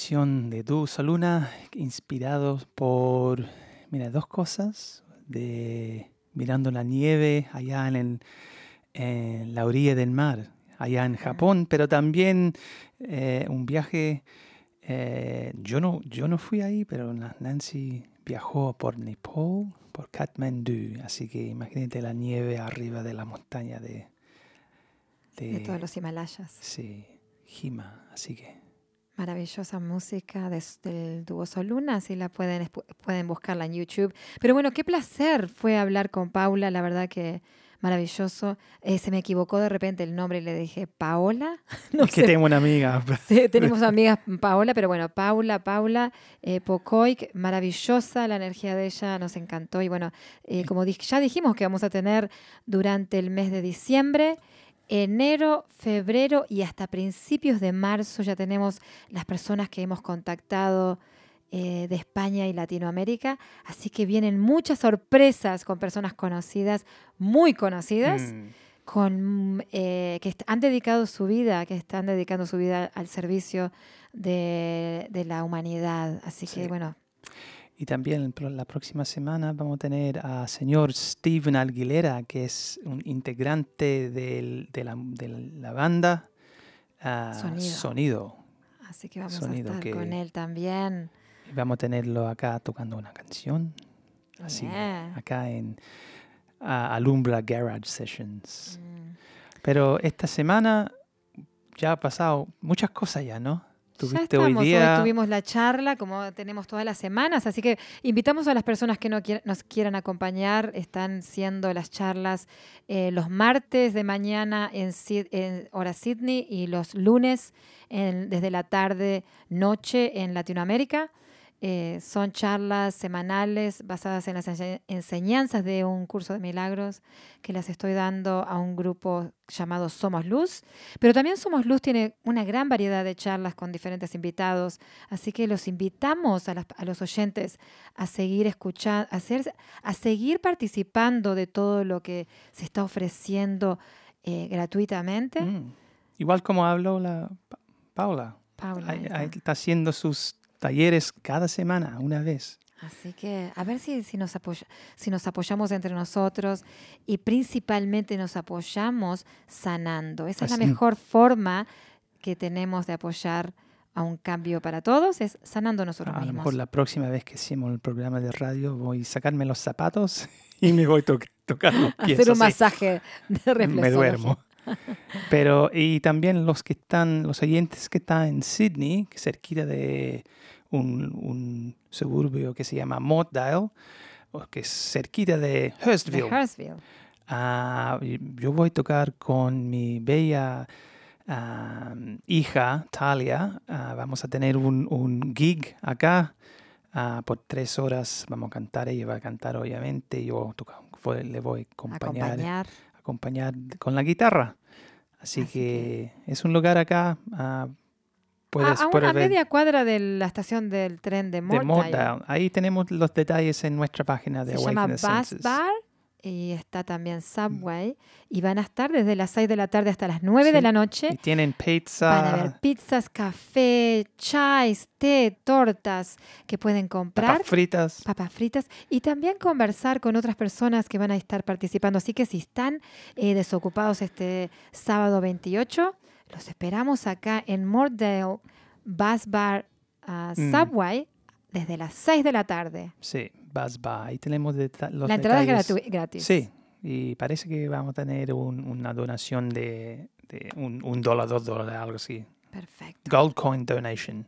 De Du Soluna, inspirados por, mira, dos cosas, de mirando la nieve allá en, la orilla del mar, allá en Japón, pero también eh, un viaje, eh, yo, no, yo no fui ahí, pero Nancy viajó por Nepal, por Kathmandu, así que imagínate la nieve arriba de la montaña de... De, de todos los Himalayas. Sí, Hima, así que Maravillosa música de- del dúo Soluna, si la pueden, pueden buscarla en YouTube. Pero bueno, qué placer fue hablar con Paula, la verdad que maravilloso. Eh, se me equivocó de repente el nombre y le dije Paola. No es que tengo una amiga. Sí, tenemos amigas Paola, pero bueno, Paula, Paula eh, Pocoy, maravillosa la energía de ella, nos encantó. Y bueno, eh, como ya dijimos que vamos a tener durante el mes de diciembre, enero, febrero y hasta principios de marzo ya tenemos las personas que hemos contactado eh, de España y Latinoamérica. Así que vienen muchas sorpresas con personas conocidas, muy conocidas Mm. con, eh, que han dedicado su vida, que están dedicando su vida al servicio de, de la humanidad. Así que bueno, Y también la próxima semana vamos a tener a señor Steven Aguilera, que es un integrante del- de, la, de la banda ah, Sonido. Sonido. así que vamos Sonido a estar que- con él también. Y vamos a tenerlo acá tocando una canción. Así, Yeah. acá en Alumbra Garage Sessions. Mm. Pero esta semana ya ha pasado muchas cosas ya, ¿no? Ya estamos, hoy día... tuvimos la charla, como tenemos todas las semanas, así que invitamos a las personas que no quier- nos quieran acompañar. Están siendo las charlas eh, los martes de mañana en, Sid- en hora Sydney y los lunes en- desde la tarde, noche en Latinoamérica. Eh, son charlas semanales basadas en las ense- enseñanzas de un curso de milagros que las estoy dando a un grupo llamado Somos Luz. Pero también Somos Luz tiene una gran variedad de charlas con diferentes invitados, así que los invitamos a, las- a los oyentes a seguir escuchando, a, a seguir participando de todo lo que se está ofreciendo eh, gratuitamente. Mm. Igual como habló la Pa- Paula. Paula, Ahí- ahí está haciendo sus talleres cada semana, una vez. Así que a ver si, si, nos apoya- si nos apoyamos entre nosotros y principalmente nos apoyamos sanando. Esa es la mejor forma que tenemos de apoyar a un cambio para todos, es sanando nosotros A lo mismos. mejor la próxima vez que hacemos el programa de radio voy a sacarme los zapatos y me voy a to- tocar los pies. Hacer un así. masaje de me reflexología. duermo. Pero, y también los que están, los oyentes que están en Sydney, que cerquita de un, un suburbio que se llama Mottdale, o que es cerquita de De Hurstville. Hurstville. Ah, yo voy a tocar con mi bella hija, Talia. Ah, vamos a tener un, un gig acá. Ah, por tres horas vamos a cantar. Ella va a cantar, obviamente. Yo fue- le voy a acompañar, Acompañar. Acompañar con la guitarra. Así, Así que, es un lugar acá. ah, A, puedes, a una puedes ver media cuadra de la estación del tren de. Mottdale. Ahí tenemos los detalles en nuestra página de Se llama Awaken the Bus. Bar y está también Subway. Y van a estar desde las 6 de la tarde hasta las 9 de la Y noche. tienen pizza. Van a haber pizzas, café, chais, té, tortas que pueden comprar. papas fritas. papas fritas y también conversar con otras personas que van a estar participando. Así que si están eh, desocupados este sábado 28, los esperamos acá en Mordale Bus Bar Mm. Subway desde las 6 de la tarde. Sí, Buzz. Ahí tenemos los la entrada detalles. es gratis. Sí, y parece que vamos a tener un- una donación de, de un, un dólar, dos dólares, algo así. Perfecto. Gold coin donation.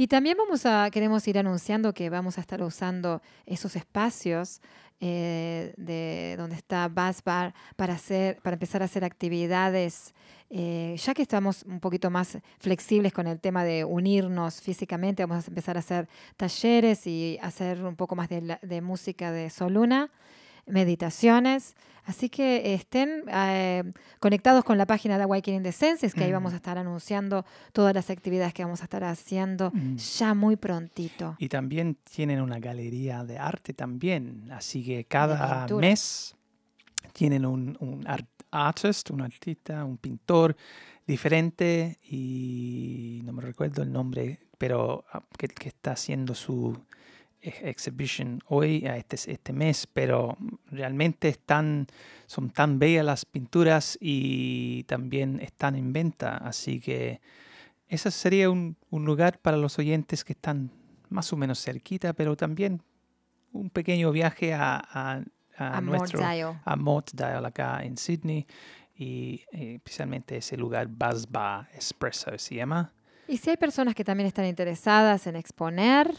Y también vamos a, queremos ir anunciando que vamos a estar usando esos espacios eh, de donde está Buzz Bar para hacer, para empezar a hacer actividades, eh, ya que estamos un poquito más flexibles con el tema de unirnos físicamente, vamos a empezar a hacer talleres y hacer un poco más de, de música de Soluna, meditaciones. Así que estén eh, conectados con la página de Awakening the Senses, que ahí vamos a estar anunciando todas las actividades que vamos a estar haciendo Mm. ya muy prontito. Y también tienen una galería de arte también. Así que cada mes tienen un, un art- artist, un artista, un pintor diferente y no me recuerdo el nombre, pero ah, que, que está haciendo su exhibition hoy, a este, este mes, pero realmente están, son tan bellas las pinturas y también están en venta, así que ese sería un, un lugar para los oyentes que están más o menos cerquita, pero también un pequeño viaje a, a, a A nuestro Mortdale. a Mottdale acá en Sydney y eh, especialmente ese lugar Bar Espresso se llama Y si hay personas que también están interesadas en exponer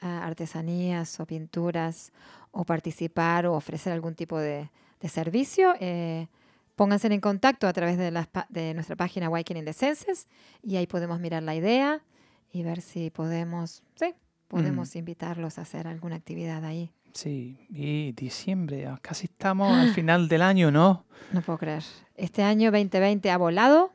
artesanías o pinturas o participar o ofrecer algún tipo de, de servicio, eh, pónganse en contacto a través de, pa- de nuestra página Awakening the Senses y ahí podemos mirar la idea y ver si podemos, sí, podemos invitarlos a hacer alguna actividad ahí. Sí, y diciembre, ah, casi estamos al final del año, ¿no? No puedo creer. Este año 2020 ha volado.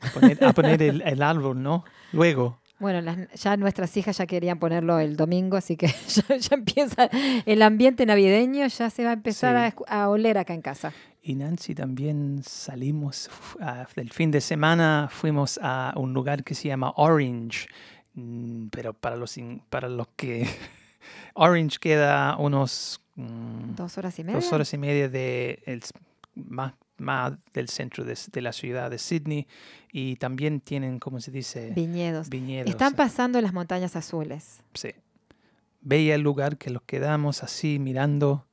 A poner, a poner el, el árbol, ¿no? Luego. Bueno, las- ya nuestras hijas ya querían ponerlo el domingo, así que ya, ya empieza el ambiente navideño, ya se va a empezar Sí. a a, oler acá en casa. Y Nancy también salimos del fin de semana, fuimos a un lugar que se llama Orange, Mm, pero para los, para los que... Orange queda unos... mm, Dos horas y media. dos horas y media de el más, más del centro de, de la ciudad de Sydney y también tienen, ¿cómo se dice? Viñedos. Viñedos. Están pasando las montañas azules. Sí. Veía el lugar que los quedamos así mirando.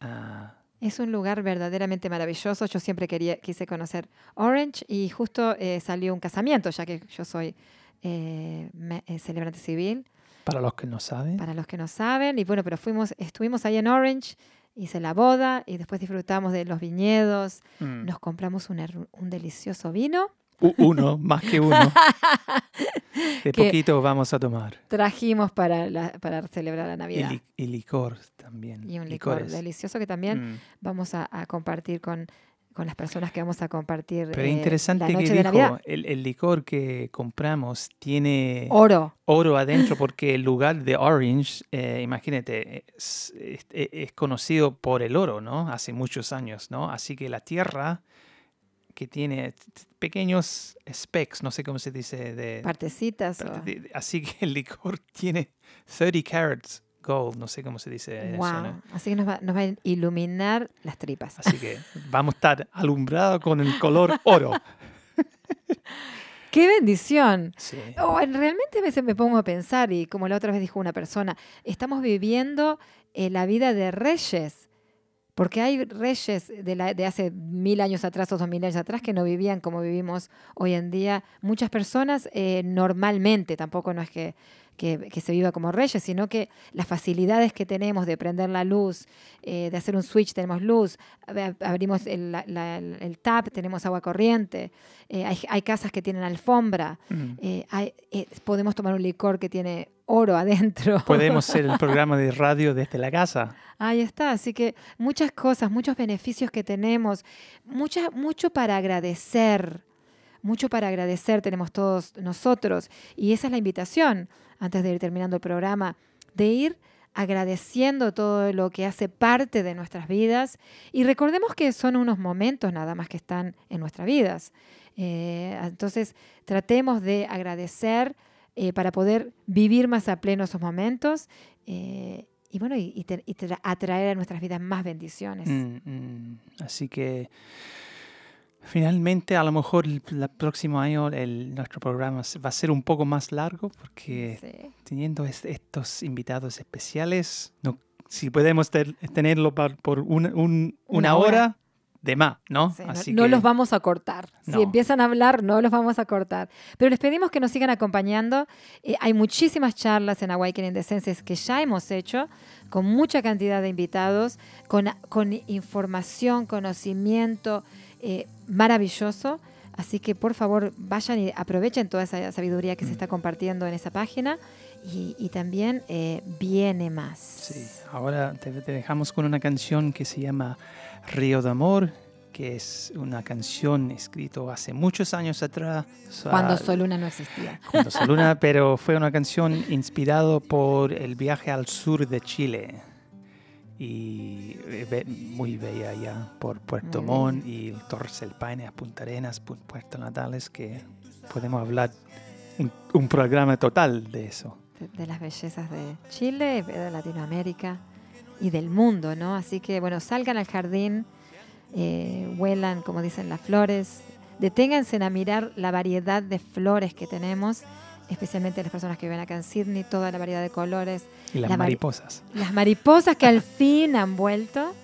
ah, Es un lugar verdaderamente maravilloso. Yo siempre quería, quise conocer Orange y justo eh, salió un casamiento, ya que yo soy eh, me- eh, celebrante civil, para los que no saben. para los que no saben. Y bueno, pero fuimos, estuvimos ahí en Orange, hice la boda y después disfrutamos de los viñedos. Mm. Nos compramos un, un delicioso vino. U- Uno, más que uno. De Que- poquito vamos a tomar. Trajimos para, la- para celebrar la Y, Navidad. li- y licor también. Y un licor licores. delicioso que también Mm. vamos a, a compartir con, con las personas que vamos a compartir Pero eh, interesante la que noche de dijo, Navidad. el, el licor que compramos tiene Oro. oro adentro porque el lugar de Orange, eh, imagínate, es, es- es conocido por el oro, ¿no? Hace muchos años, ¿no? Así que la tierra que tiene pequeños specks, no sé cómo se dice, de, Partecitas. o- de- de- así que el licor tiene 30 carats gold, no sé cómo se dice en eso, ¿no? Wow. Así que nos va, nos va a iluminar las tripas. Así que vamos a estar alumbrados con el color oro. ¡Qué bendición! Sí. Oh, realmente a veces me pongo a pensar, y como la otra vez dijo una persona, estamos viviendo eh, la vida de reyes. Porque hay reyes de, la- de hace mil años atrás o dos mil años atrás que no vivían como vivimos hoy en día. Muchas personas eh, normalmente, tampoco no es que, que- que se viva como reyes, sino que las facilidades que tenemos de prender la luz, eh, de hacer un switch, tenemos luz, ab- abrimos el, la- la- el tap, tenemos agua corriente, eh, hay, hay casas que tienen alfombra, Mm. eh, hay- eh, podemos tomar un licor que tiene oro adentro. Podemos hacer el programa de radio desde la casa. Ahí está, así que muchas cosas, muchos beneficios que tenemos, mucha, mucho para agradecer, mucho para agradecer tenemos todos nosotros. Y esa es la invitación, antes de ir terminando el programa, de ir agradeciendo todo lo que hace parte de nuestras vidas y recordemos que son unos momentos nada más que están en nuestras vidas. Eh, entonces, tratemos de agradecer eh, para poder vivir más a pleno esos momentos eh, y bueno, y, atraer a nuestras vidas más bendiciones. Mm, mm. Así que finalmente a lo mejor el, el próximo año el, nuestro programa va a ser un poco más largo porque Sí. teniendo es- estos invitados especiales, no, si podemos ter- tenerlo par- por una, un- Una una hora. hora, de más, ¿no? Sí, no- Así no, que- los vamos a cortar. Si No. empiezan a hablar, no los vamos a cortar. Pero les pedimos que nos sigan acompañando. Eh, hay muchísimas charlas en Awakening the Senses que ya hemos hecho, con mucha cantidad de invitados, con, con información, conocimiento eh, maravilloso. Así que por favor vayan y aprovechen toda esa sabiduría que se Mm. está compartiendo en esa página. Y, y también eh, viene más. Sí, ahora te, te dejamos con una canción que se llama Río de Amor, que es una canción escrita hace muchos años atrás. Cuando Soluna no existía. cuando Soluna, pero fue una canción inspirada por el viaje al sur de Chile. Y eh, muy bella allá por Puerto Muy Montt y Torres del Paine, Punta Arenas, Pu- Puerto Natales, que podemos hablar un, un programa total de eso. de, de las bellezas de Chile, de Latinoamérica y del mundo, ¿no? Así que, bueno, salgan al jardín, eh, huelan, como dicen, las flores, deténganse a mirar la variedad de flores que tenemos, especialmente las personas que viven acá en Sydney, toda la variedad de colores, Y las La mari- mariposas. las mariposas que al fin han vuelto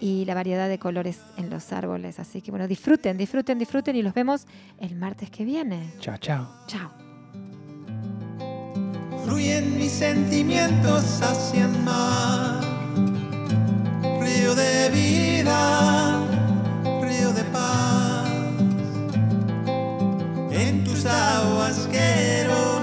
y la variedad de colores en los árboles. Así que bueno, disfruten, disfruten, disfruten y los vemos el martes que viene. Chao, chao. Chao. Fluyen mis sentimientos hacia el mar, río de vida en tus aguas quiero